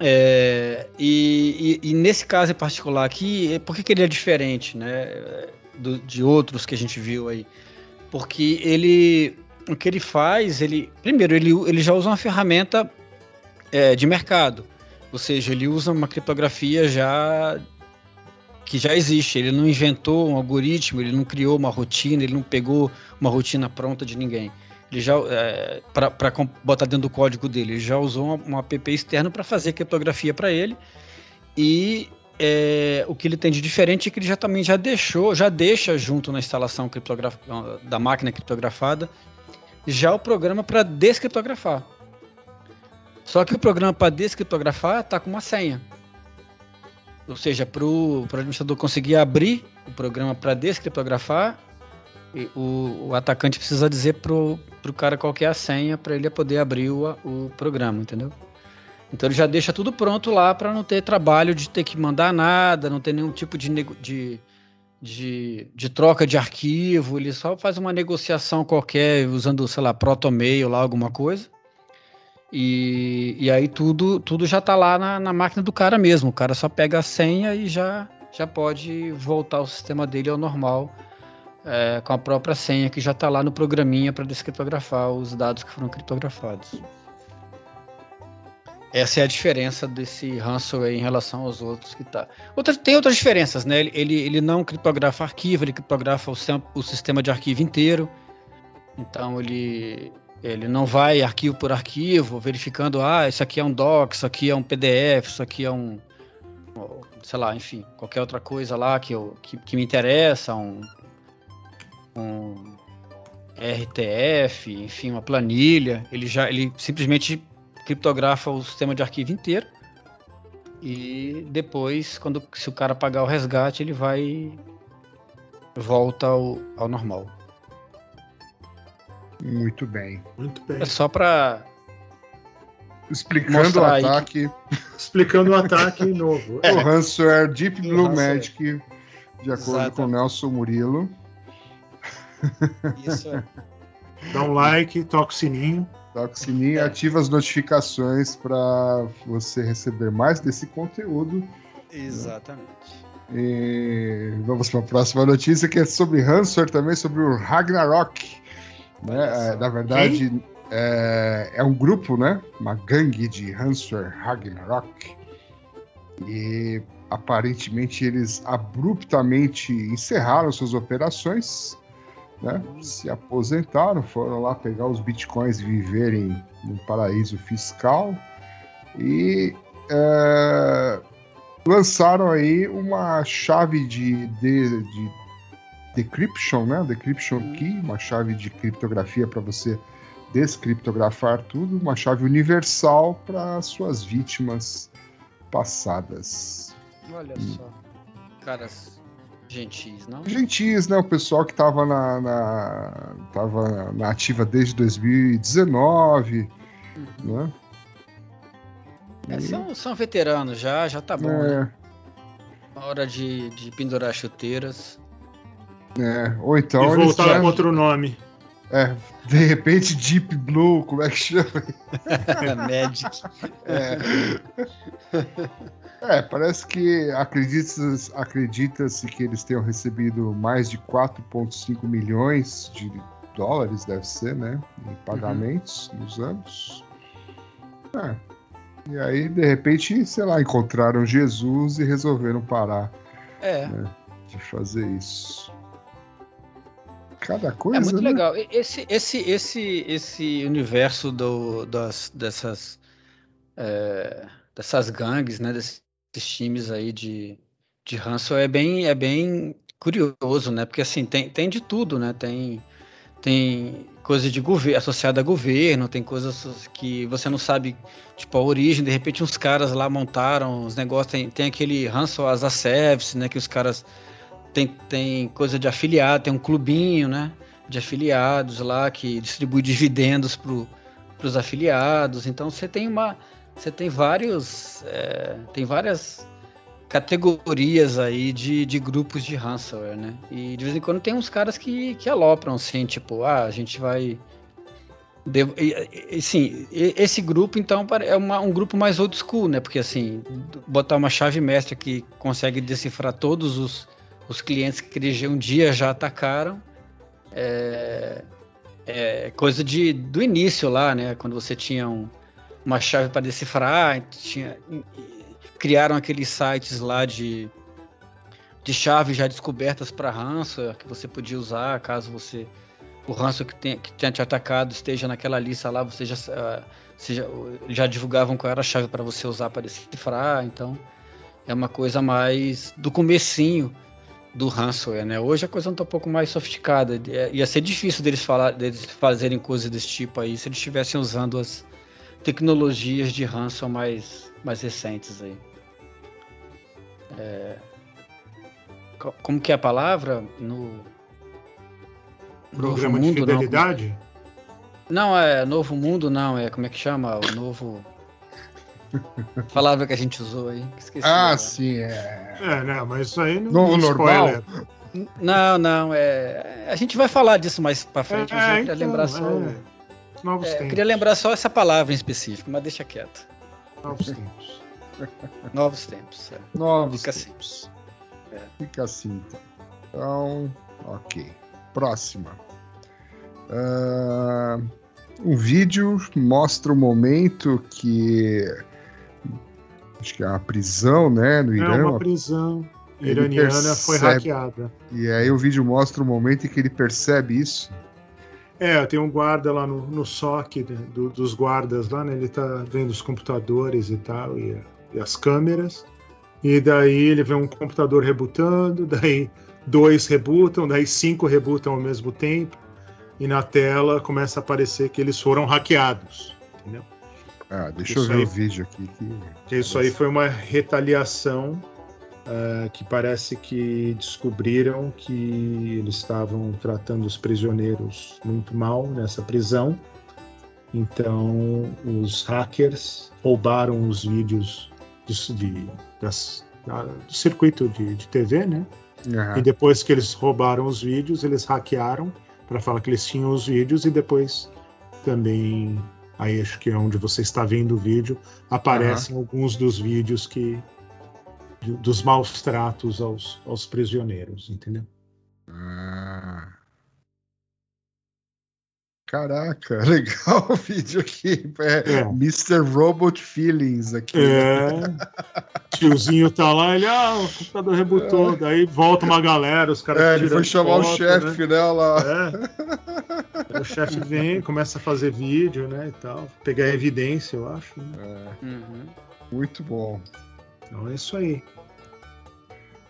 É, e, e- e nesse caso em particular aqui, por que, que ele é diferente né, do- de outros que a gente viu aí? Porque ele, o que ele faz, ele primeiro ele, ele já usa uma ferramenta é, de mercado, ou seja, ele usa uma criptografia já que já existe. Ele não inventou um algoritmo, ele não criou uma rotina, ele não pegou uma rotina pronta de ninguém. Ele já é, para botar dentro do código dele, ele já usou uma app externo para fazer criptografia para ele. E é, o que ele tem de diferente é que ele já também já deixou, já deixa junto na instalação da máquina criptografada já o programa para descriptografar. Só que o programa para descriptografar está com uma senha. Ou seja, para o administrador conseguir abrir o programa para descriptografar, o, o atacante precisa dizer para o cara qual é a senha para ele poder abrir o, o programa, entendeu? Então ele já deixa tudo pronto lá para não ter trabalho de ter que mandar nada, não ter nenhum tipo de, de, de, de troca de arquivo, ele só faz uma negociação qualquer usando, sei lá, protomail lá, alguma coisa. E, e aí tudo, tudo já tá lá na, na máquina do cara mesmo. O cara só pega a senha e já, já pode voltar o sistema dele ao normal é, com a própria senha que já tá lá no programinha para descriptografar os dados que foram criptografados. Essa é a diferença desse ransomware em relação aos outros que tá. Outra, tem outras diferenças, né? Ele, ele, ele não criptografa arquivo, ele criptografa o, o sistema de arquivo inteiro. Então ele, ele não vai arquivo por arquivo, verificando, ah, isso aqui é um doc, isso aqui é um PDF, isso aqui é um sei lá, enfim, qualquer outra coisa lá que, eu, que, que me interessa, um, um RTF, enfim, uma planilha, ele já ele simplesmente criptografa o sistema de arquivo inteiro e depois, quando se o cara pagar o resgate, ele vai volta ao, ao normal. Muito bem. Muito bem. É só para Explicando o ataque, Explicando o ataque novo. o ransomware Deep Blue ransomware. Magic, de acordo com Exatamente. Nelson Murilo. isso. é. Dá um like, toca o sininho. Toca o sininho, É. ativa as notificações para você receber mais desse conteúdo. Exatamente. E vamos para a próxima notícia, que é sobre ransomware também, sobre o Ragnarok. Né? É, na verdade, é, é um grupo, né? uma gangue de ransomware Ragnarok. E aparentemente eles abruptamente encerraram suas operações, né? se aposentaram, foram lá pegar os bitcoins e viverem num paraíso fiscal. E é, lançaram aí uma chave de, de, de decryption, né? Decryption Hum. key, uma chave de criptografia para você descriptografar tudo, uma chave universal para suas vítimas passadas. Olha só. Caras gentis, não? Gentis, né? O pessoal que estava na, na, tava na ativa desde 2019, né? É, são, são veteranos já, já tá bom. né? É, Na hora de, de pendurar chuteiras. é. Ou então e eles voltar já- com outro nome. É, de repente Deep Blue, como é que chama? Magic. É, É, parece que acredita-se acredita que eles tenham recebido mais de 4,5 milhões de dólares, deve ser, né? Em pagamentos nos anos. É. E aí, de repente, sei lá, encontraram Jesus e resolveram parar É, de fazer isso. Cada coisa. é muito né? legal. Esse, esse, esse, esse universo do, das, dessas, é, dessas gangues, né? Desses times aí de, de ranço é bem, é bem curioso, né? Porque assim, tem, tem de tudo, né? Tem, tem coisa de governo, associada a governo, tem coisas que você não sabe, tipo, a origem, de repente uns caras lá montaram os negócios, tem, tem aquele ranço as a service, né? Que os caras tem, tem coisa de afiliado, tem um clubinho, né? De afiliados lá que distribui dividendos para os afiliados. Então você tem uma, você tem vários, é, tem várias categorias aí de, de grupos de ransomware, né? E de vez em quando tem uns caras que, que alopram, assim, tipo, ah, a gente vai Devo- e, sim, esse grupo então é uma- um grupo mais old school, né? Porque assim, botar uma chave mestra que consegue decifrar todos os, os clientes que eles um dia já atacaram é, é coisa de, do início lá, né? Quando você tinha um- uma chave para decifrar, tinha, criaram aqueles sites lá de, de chaves já descobertas para ransomware que você podia usar caso você o ranço que, tem, que tenha te atacado esteja naquela lista lá, você já, ah, você já, já divulgavam qual era a chave para você usar para decifrar, então é uma coisa mais do comecinho do ransomware, né? Hoje a coisa não tá um pouco mais sofisticada, é, ia ser difícil deles, falar, deles fazerem coisas desse tipo aí se eles estivessem usando as tecnologias de ransom mais, mais recentes aí. É, co- como que é a palavra? No, Programa Novo de Mundo, não. fidelidade? Não, é Novo Mundo, não, é como é que chama? O novo. Palavra que a gente usou aí. que Esqueci. Ah, agora. sim, é. É, né? Mas isso aí não Novo normal? spoiler. Não, não, é. A gente vai falar disso mais pra frente, mas eu É, queria então, lembrar só. é. Novos é, eu tempos. queria lembrar só essa palavra em específico, mas deixa quieto. Novos tempos. Novos tempos. é. Novos Fica assim. tempos. É. Fica assim, então. Então, ok. Próxima. Ah, um vídeo mostra o momento que. Acho que é uma prisão, né? No É Irã. uma prisão iraniana foi percebe- hackeada. E aí o vídeo mostra o momento em que ele percebe isso. É, tem um guarda lá no, no SOC né, do- dos guardas lá, né? Ele tá vendo os computadores e tal, e, e as câmeras. E daí ele vê um computador rebutando, daí dois rebutam, daí cinco rebutam ao mesmo tempo, e na tela começa a aparecer que eles foram hackeados. Entendeu? Ah, deixa Isso eu ver aí. o vídeo aqui. Que... Isso aí foi uma retaliação eh, que parece que descobriram que eles estavam tratando os prisioneiros muito mal nessa prisão. Então, os hackers roubaram os vídeos de, de- das- da- do circuito de, de TV, né? Aham. E depois que eles roubaram os vídeos, eles hackearam para falar que eles tinham os vídeos e depois também aí acho que é onde você está vendo o vídeo aparecem alguns dos vídeos que dos maus tratos aos, aos prisioneiros, entendeu? Caraca, legal o vídeo aqui. É, É. Mr. Robot Feelings aqui. É, tiozinho tá lá, ele, ah, o computador rebutou, daí volta uma galera, os caras É, ele foi chamar o foto, chefe, né? lá. É. O chefe vem, começa a fazer vídeo, né, e tal, pegar evidência, eu acho. né? É, Uhum. muito bom. Então é isso aí.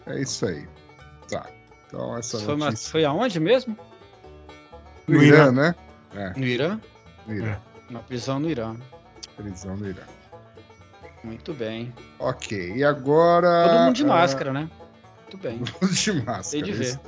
É isso aí. Tá. Então essa Foi, uma- notícia. foi aonde mesmo? No Irã, Irã. Né? No Irã? No Irã. Uma prisão no Irã. Prisão no Irã. Muito bem. Ok, e agora. Todo mundo de ah, máscara, né? Muito bem. Todo mundo de máscara. Sei de ver.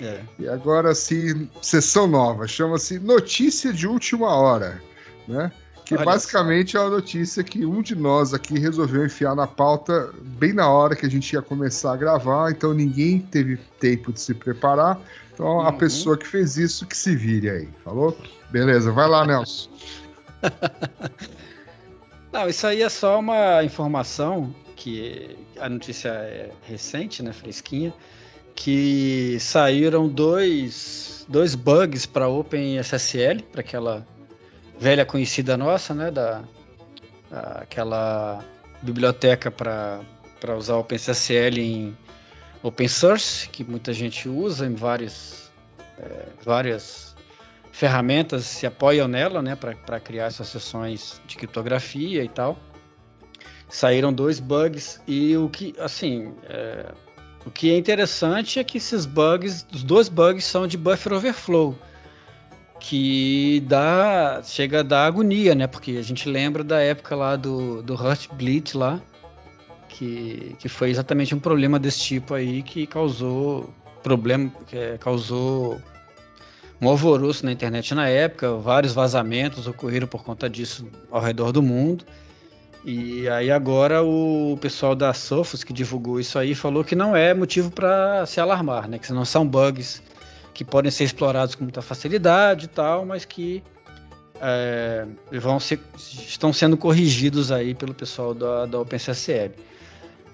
É. E agora sim, sessão nova, chama-se Notícia de Última Hora, né? Que Olha basicamente é a notícia que um de nós aqui resolveu enfiar na pauta bem na hora que a gente ia começar a gravar, então ninguém teve tempo de se preparar. Então a Uhum. pessoa que fez isso que se vire aí, falou? Beleza, vai lá, Nelson. Não, isso aí é só uma informação que a notícia é recente, né, fresquinha, que saíram dois, dois bugs para OpenSSL, para aquela velha conhecida nossa, né, da aquela biblioteca para usar OpenSSL em open source, que muita gente usa em várias eh, várias ferramentas se apoiam nela, né, para criar essas sessões de criptografia e tal. Saíram dois bugs e o que, assim, é, o que é interessante é que esses bugs, os dois bugs são de buffer overflow, que dá, chega a dar agonia, né, porque a gente lembra da época lá do, do Heartbleed lá, que, que foi exatamente um problema desse tipo aí que causou problema, que, é, causou um alvoroço na internet na época, vários vazamentos ocorreram por conta disso ao redor do mundo. E aí agora o pessoal da Sophos que divulgou isso aí falou que não é motivo para se alarmar, né? Que não são bugs que podem ser explorados com muita facilidade e tal, mas que é, vão ser, estão sendo corrigidos aí pelo pessoal da, da OpenSSL.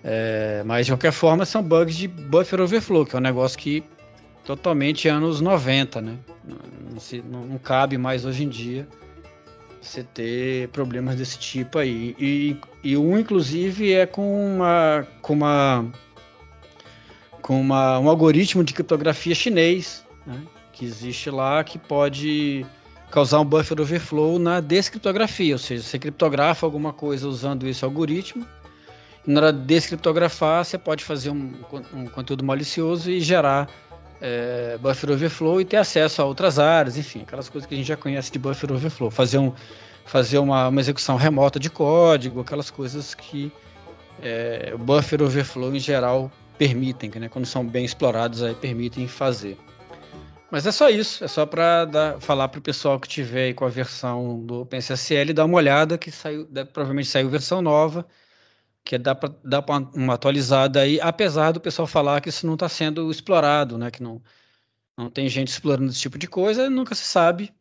É, mas de qualquer forma são bugs de buffer overflow, que é um negócio que totalmente anos 90, né? Não, se- não- não cabe mais hoje em dia você ter problemas desse tipo aí. E, e um, inclusive, é com uma. com uma. com uma, um algoritmo de criptografia chinês, né? Que existe lá que pode causar um buffer overflow na descriptografia, ou seja, você criptografa alguma coisa usando esse algoritmo, e na hora de descriptografar você pode fazer um, um conteúdo malicioso e gerar é, buffer overflow e ter acesso a outras áreas, enfim, aquelas coisas que a gente já conhece de buffer overflow, fazer, um, fazer uma, uma execução remota de código, aquelas coisas que é, o buffer overflow em geral permitem, né, quando são bem explorados aí permitem fazer. Mas é só isso, é só para falar para o pessoal que tiver aí com a versão do OpenSSL dar uma olhada que saiu, deve- provavelmente saiu versão nova, que dá para dar uma atualizada aí, apesar do pessoal falar que isso não está sendo explorado, né? Que não, não tem gente explorando esse tipo de coisa, nunca se sabe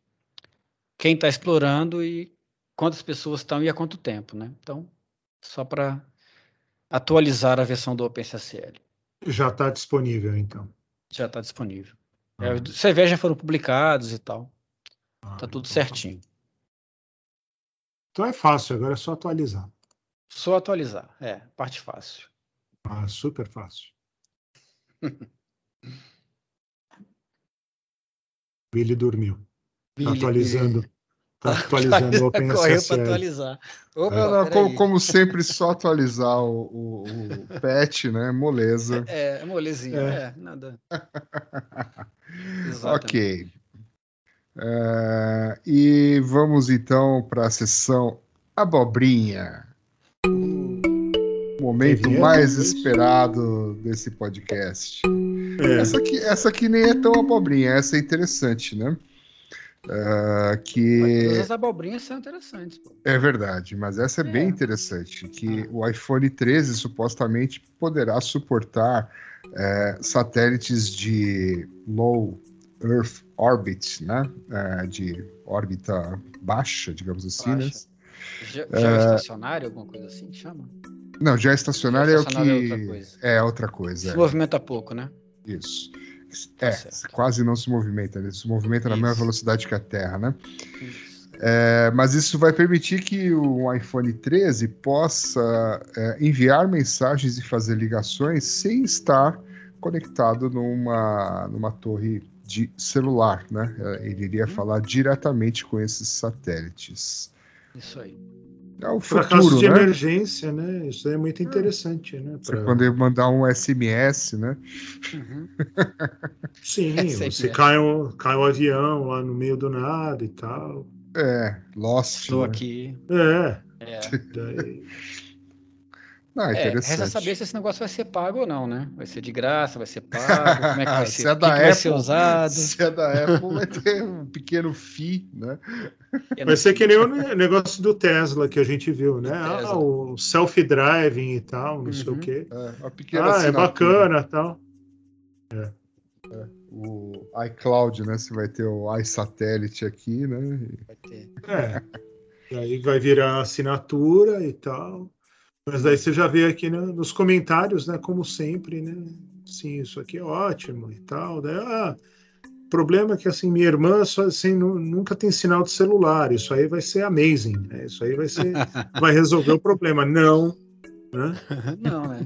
quem está explorando e quantas pessoas estão e há quanto tempo, né? Então, só para atualizar a versão do OpenSSL. Já está disponível, então. Já está disponível. É, os CV já foram publicados e tal. Tá tudo certinho. Então é fácil, agora é só atualizar. Só atualizar. É, parte fácil. Ah, super fácil. Billy dormiu. Tá Billy- atualizando. Tá atualizando o Correu OpenSSL. para atualizar. Opa, Não, não, como, como sempre, só atualizar o, o, o patch, né? Moleza. É, é molezinha, É. é, nada. Exatamente. Ok. É, e vamos então para a sessão Abobrinha. O momento Tem vinheta, mais é esperado desse podcast. É. Essa aqui, essa aqui nem é tão abobrinha, essa é interessante, né? É, que Todas as abobrinhas são interessantes. Pô. é verdade, mas essa é, É. bem interessante, que o iPhone 13 supostamente poderá suportar é, satélites de low Earth orbit, né? É, de órbita baixa, digamos assim, né? Baixa. Ge- Geoestacionário, alguma coisa assim que chama? Não, já estacionário é o que Geoestacionário é outra coisa. é outra coisa. Se é. movimenta pouco, né? Isso. Tá É, certo. quase não se movimenta, ele se movimenta na Isso. mesma velocidade que a Terra, né? É, mas isso vai permitir que o iPhone 13 possa é, enviar mensagens e fazer ligações sem estar conectado numa, numa torre de celular, né? É, Ele iria falar diretamente com esses satélites. Isso aí. É o Para casos futuro, de né? emergência, né? Isso é muito interessante, né? Você Pra- poder mandar um SMS, né? Uhum. Sim, É sempre você é. cai um, cai um avião lá no meio do nada e tal. É, Lost. Estou né? aqui. É, É. daí- Ah, É, interessante. resta saber se esse negócio vai ser pago ou não, né? Vai ser de graça, vai ser pago, como é que vai Se ser? é que da que vai ser Apple, usado? Se é da Apple, vai ter um pequeno fee, né? vai ser que nem o ne- negócio do Tesla que a gente viu, né? Ah, o self-driving e tal, não sei Uhum. o quê. É, uma pequena Ah, é assinatura. bacana tal. O iCloud, né? Você vai ter o iSatellite aqui, né? Vai ter. É. E aí vai virar assinatura e tal. Mas daí você já vê aqui né, nos comentários, né? Como sempre, né? Sim, isso aqui é ótimo e tal. Daí, ah, o problema é que assim, minha irmã só, assim, nu- nunca tem sinal de celular. Isso aí vai ser amazing. Né? Isso aí vai ser, vai resolver o problema. Não. Né? Não, é.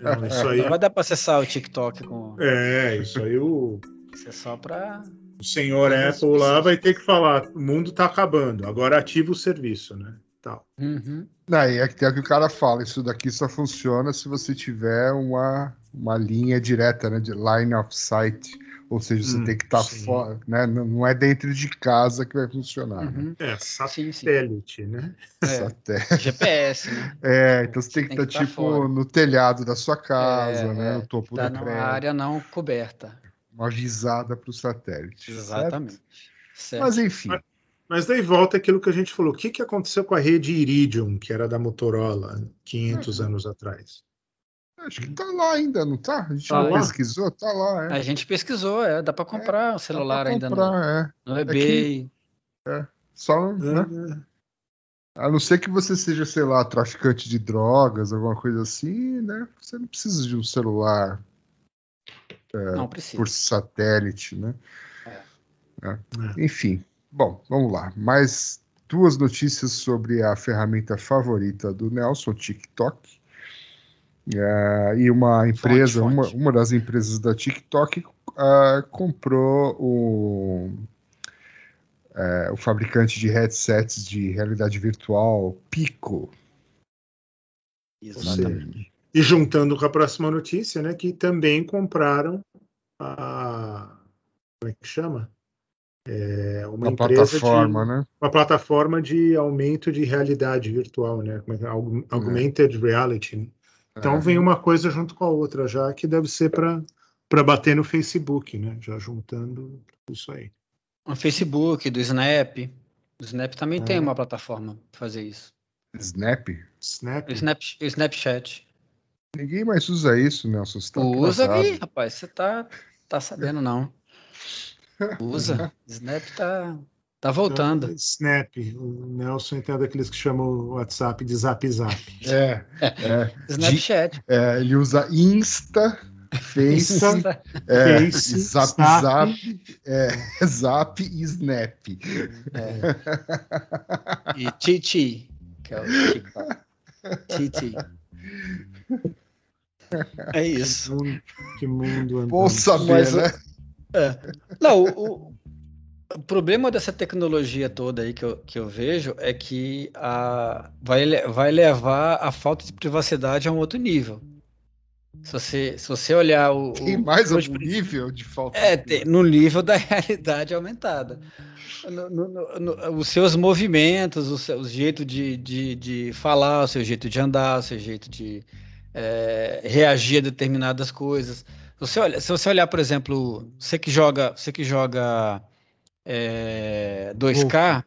Não, isso aí. Não vai dar para acessar o TikTok com. É, isso aí o, Isso é só para. o senhor Mas Apple lá vai ter que falar: o mundo está acabando, agora ativa o serviço, né? Tal. Uhum. Daí é que tem o que o cara fala, isso daqui só funciona se você tiver uma, uma linha direta, né? De line of sight. Ou seja, você Hum, tem que estar sim. fora, né? Não é dentro de casa que vai funcionar. né? Uhum. É, Sim, sim. satélite, né? É. Satélite. GPS, né? É, então você tem que Tem que estar tá tipo fora. no telhado da sua casa, É, né? é. No topo Tá do numa prédio. área não coberta. Uma visada para o satélite. certo? Exatamente. Certo. Mas enfim. Mas daí volta aquilo que a gente falou. O que, que aconteceu com a rede Iridium, que era da Motorola 500 Uhum. anos atrás? Acho que tá lá ainda, não tá? A gente Tá pesquisou? Tá lá, é. A gente pesquisou, é, dá para comprar o celular Dá pra ainda no, comprar, é. no eBay. Só, né? É, A não ser que você seja, sei lá, traficante de drogas, alguma coisa assim, né? Você não precisa de um celular Não precisa. por satélite, né? É. É. Enfim, bom, vamos lá. Mais duas notícias sobre a ferramenta favorita do Nelson, o TikTok. É, e uma empresa, fonte. Uma, uma das empresas da TikTok ah, comprou o, é, o fabricante de headsets de realidade virtual Pico. Exatamente. E juntando com a próxima notícia, né? Que também compraram a. Como é que chama? É, uma Uma plataforma, de, né? uma plataforma de aumento de realidade virtual, né? Como é é? Aug- Augmented Reality. né? Então É. vem uma coisa junto com a outra já, que deve ser para bater no Facebook, né? Já juntando isso aí. O Facebook, do Snap. O Snap também Ah. tem uma plataforma para fazer isso. Snap? Snap. Snap, Snapchat. Ninguém mais usa isso, Nelson. Você tá Usa aí, rapaz. Você tá, tá sabendo, não. Usa. Snap tá, tá voltando. Snap. O Nelson é daqueles que chamam o WhatsApp de Zap Zap. É, é, Snapchat. é, ele usa Insta, Face, Insta, é, Face, Zap Snap. Zap, é, Zap e Snap. É. E Titi, que é o TikTok. Titi. É isso. Que mundo andando. Bom saber, Mas o- né? Não, o, o- o problema dessa tecnologia toda aí que eu, que eu vejo é que a, vai, vai levar a falta de privacidade a um outro nível. Se você, se você olhar o. Tem o- mais os algum nível de falta É, de tem- no nível da realidade aumentada. No- no- no- os seus movimentos, o seu jeito de, de, de falar, o seu jeito de andar, o seu jeito de é, reagir a determinadas coisas. Se você, olha, se você olhar, por exemplo, você que joga, você que joga é, 2K,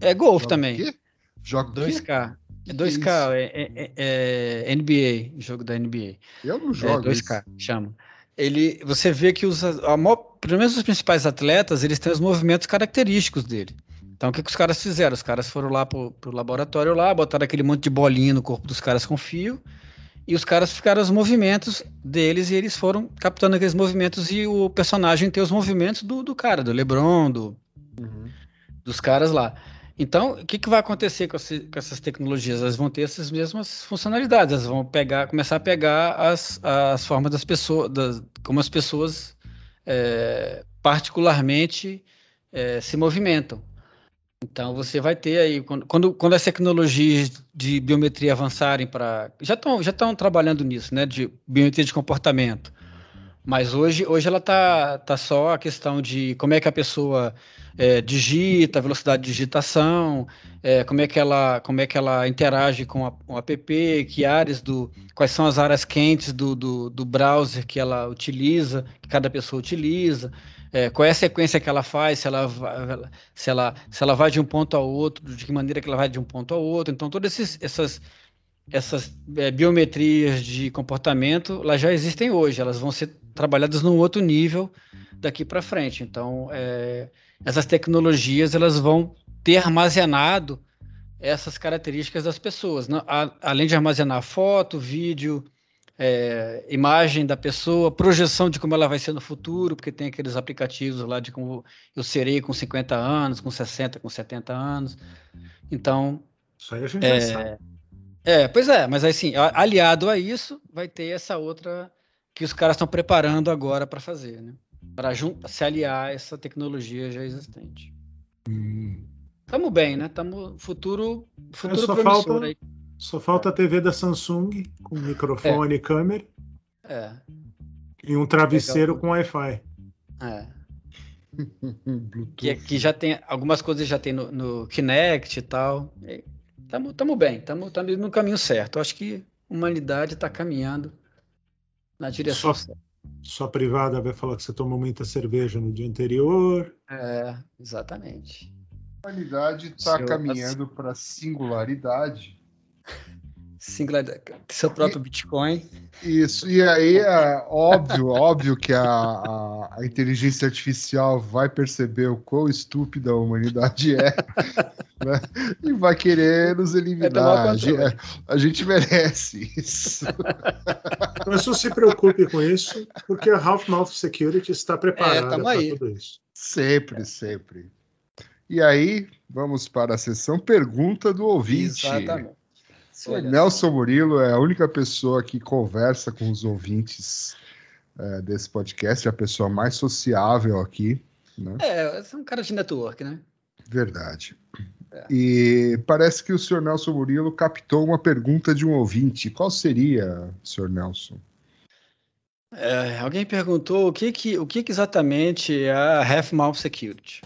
é golfe Joga o também. Joga o quê? 2K. Que É que é 2K, é, é- é- é NBA, jogo da NBA. Eu não É, jogo 2K, isso. chama. Ele, você vê que os, a maior, pelo menos os principais atletas, eles têm os movimentos característicos dele. Então, o que, que os caras fizeram? Os caras foram lá pro, pro laboratório lá, botaram aquele monte de bolinha no corpo dos caras com fio, e os caras ficaram os movimentos deles, e eles foram captando aqueles movimentos, e o personagem tem os movimentos do, do cara, do LeBron, do, Uhum. dos caras lá. Então, o que, que vai acontecer com, esse- com essas tecnologias? Elas vão ter essas mesmas funcionalidades, elas vão pegar, começar a pegar as, as formas das pessoas, das- como as pessoas é, particularmente é, se movimentam. Então, você vai ter aí, quando, quando, as tecnologias de biometria avançarem para. Já estão já estão trabalhando nisso, né? De biometria de comportamento. Mas hoje, hoje ela tá, tá só a questão de como é que a pessoa é, digita, velocidade de digitação, é, como, é que ela, como é que ela interage com a- com o app, que áreas do. quais são as áreas quentes do, do, do browser que ela utiliza, que cada pessoa utiliza, é, qual é a sequência que ela faz, se ela, se, ela, se ela vai de um ponto ao outro, de que maneira que ela vai de um ponto ao outro. Então, todas esses- essas essas é, biometrias de comportamento, elas já existem hoje, elas vão ser trabalhadas num outro nível daqui para frente. Então, é, essas tecnologias elas vão ter armazenado essas características das pessoas, né? A- além de armazenar foto, vídeo, é, imagem da pessoa, projeção de como ela vai ser no futuro, porque tem aqueles aplicativos lá de como eu serei com 50 anos, com 60, com 70 anos. Então, Isso aí a gente já sabe. é, é, pois é, mas assim, aliado a isso, vai ter essa outra que os caras estão preparando agora para fazer, né? Para se aliar a essa tecnologia já existente. Hum. Tamo bem, né? Tamo futuro, futuro só promissor falta- aí. Só falta a TV da Samsung com microfone e câmera É, e um travesseiro Legal. com Wi-Fi. é. Bluetooth. Que, que já tem algumas coisas já tem no, no Kinect e tal. Tamo, tamo bem, tamo, no caminho certo. Acho que a humanidade está caminhando na direção Só- certa. Sua privada vai falar que você tomou muita cerveja no dia anterior. É, exatamente. A humanidade está caminhando para singularidade. Singular, seu próprio Bitcoin. Isso, e aí é óbvio, óbvio que a, a, a inteligência artificial vai perceber o quão estúpida a humanidade é né? e vai querer nos eliminar. A gente, a gente merece isso. Mas não se preocupe com isso, porque a Half Mouth Security está preparada É, para tudo isso. Sempre, sempre. E aí, vamos para a sessão Pergunta do Ouvinte. Exatamente. O Nelson Murilo é a única pessoa que conversa com os ouvintes é, desse podcast, é a pessoa mais sociável aqui, né? É, você é um cara de network, né? Verdade. É. E parece que o senhor Nelson Murilo captou uma pergunta de um ouvinte. Qual seria, senhor Nelson? É, alguém perguntou o que, que, o que, que exatamente é a Half Mouth Security.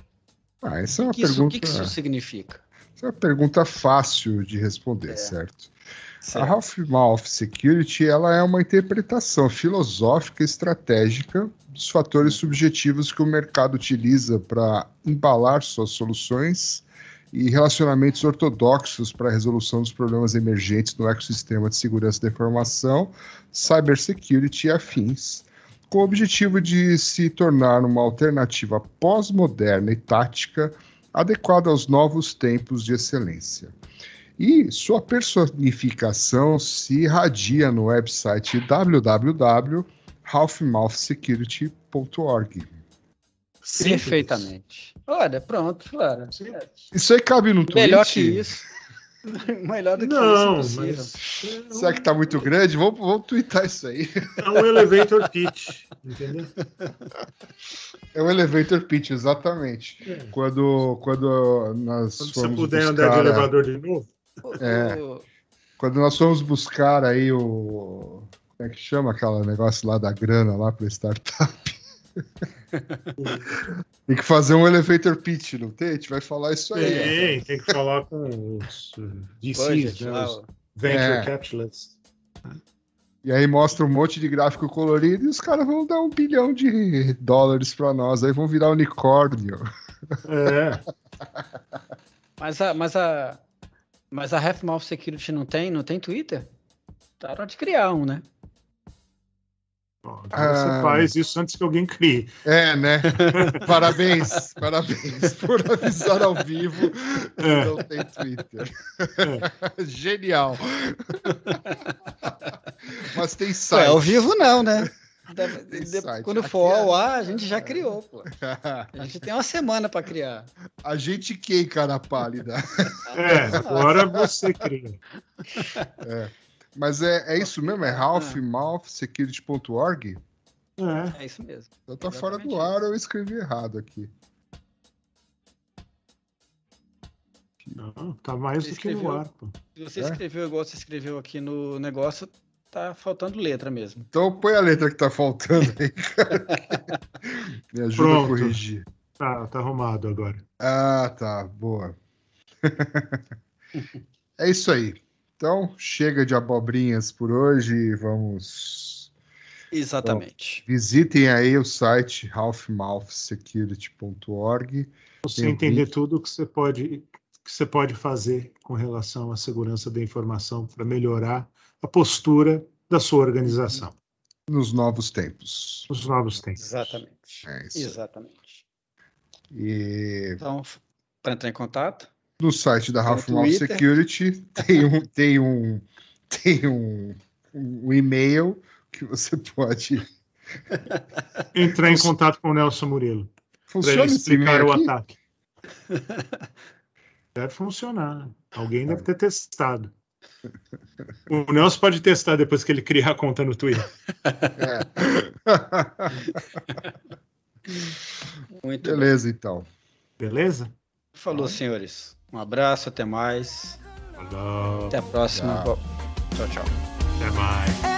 Ah, essa é uma O que, isso, o pergunta, que, que isso significa? É uma pergunta fácil de responder, É. certo? A Certo. Half-Mouth Security ela é uma interpretação filosófica e estratégica dos fatores subjetivos que o mercado utiliza para embalar suas soluções e relacionamentos ortodoxos para a resolução dos problemas emergentes no ecossistema de segurança da informação, cybersecurity e afins, com o objetivo de se tornar uma alternativa pós-moderna e tática adequada aos novos tempos de excelência. E sua personificação se irradia no website www.halfmouthsecurity.org. Perfeitamente. Olha, pronto, claro. Isso aí cabe no tweet? Melhor que isso. Melhor do que Não, isso, impossível. mas Será que tá muito grande? Vamos, vamos twittar isso aí. é um elevator pitch, entendeu? É o elevator pitch, exatamente. É. Quando, quando nós Quando você puder buscar, andar de elevador de novo. É. Quando nós fomos buscar aí o. Como é que chama aquela negócio lá da grana lá para startup? tem que fazer um elevator pitch, não tem? A gente vai falar isso aí. Tem, tem que falar com os VCs, né, os. Venture É. Capitalists. E aí mostra um monte de gráfico colorido e os caras vão dar um bilhão de dólares para nós, aí vão virar unicórnio. É, Mas a, mas a, mas a Half Mouth Security não tem, não tem Twitter? Tá na hora de criar um, né? Bom, agora Ah. você faz isso antes que alguém crie. É, né? Parabéns, parabéns por avisar ao vivo que É. não tem Twitter. Genial. Mas tem site. é ao vivo não, né? De- quando for é- ao ar, a gente já criou, pô. A gente tem uma semana para criar. A gente quem, cara pálida. É, agora você cria. Mas é, é isso mesmo? É halfmouthsecurity.org? É, É isso mesmo. Então tá fora do ar, eu escrevi errado aqui. não, tá mais Você do que no escreveu? ar, pô. Se você É? escreveu igual você escreveu aqui no negócio, tá faltando letra mesmo. Então põe a letra que tá faltando aí, cara. Me ajuda Pronto. a corrigir. Tá, tá arrumado agora. Ah, tá. Boa. é isso aí. Então, chega de abobrinhas por hoje. Vamos. Exatamente. Visitem aí o site halfmouthsecurity.org. Você entender tudo que você pode que você pode fazer com relação à segurança da informação para melhorar a postura da sua organização nos novos tempos. nos novos tempos. Exatamente. É. Exatamente. E Então, para entrar em contato, no site da No Half Mouth Twitter. Security tem um tem um tem um, um e-mail que você pode Entrar em contato com o Nelson Murilo para explicar o aqui? ataque. Deve funcionar. Alguém deve ter testado. O Nelson pode testar depois que ele criar a conta no Twitter. É. muito bem. Beleza, então. Beleza? Falou, senhores. Um abraço, até mais. Até a próxima. Tchau, tchau. tchau. Até mais.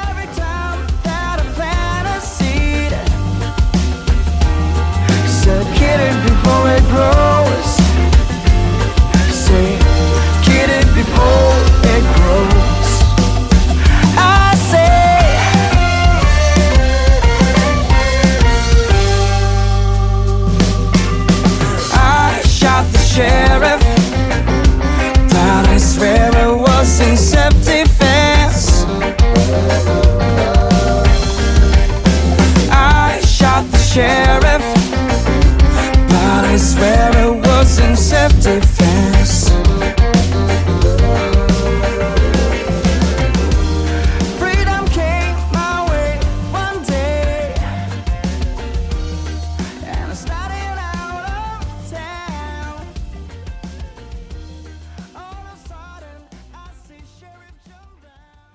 Get it before it grows. Say, get it before. self-defense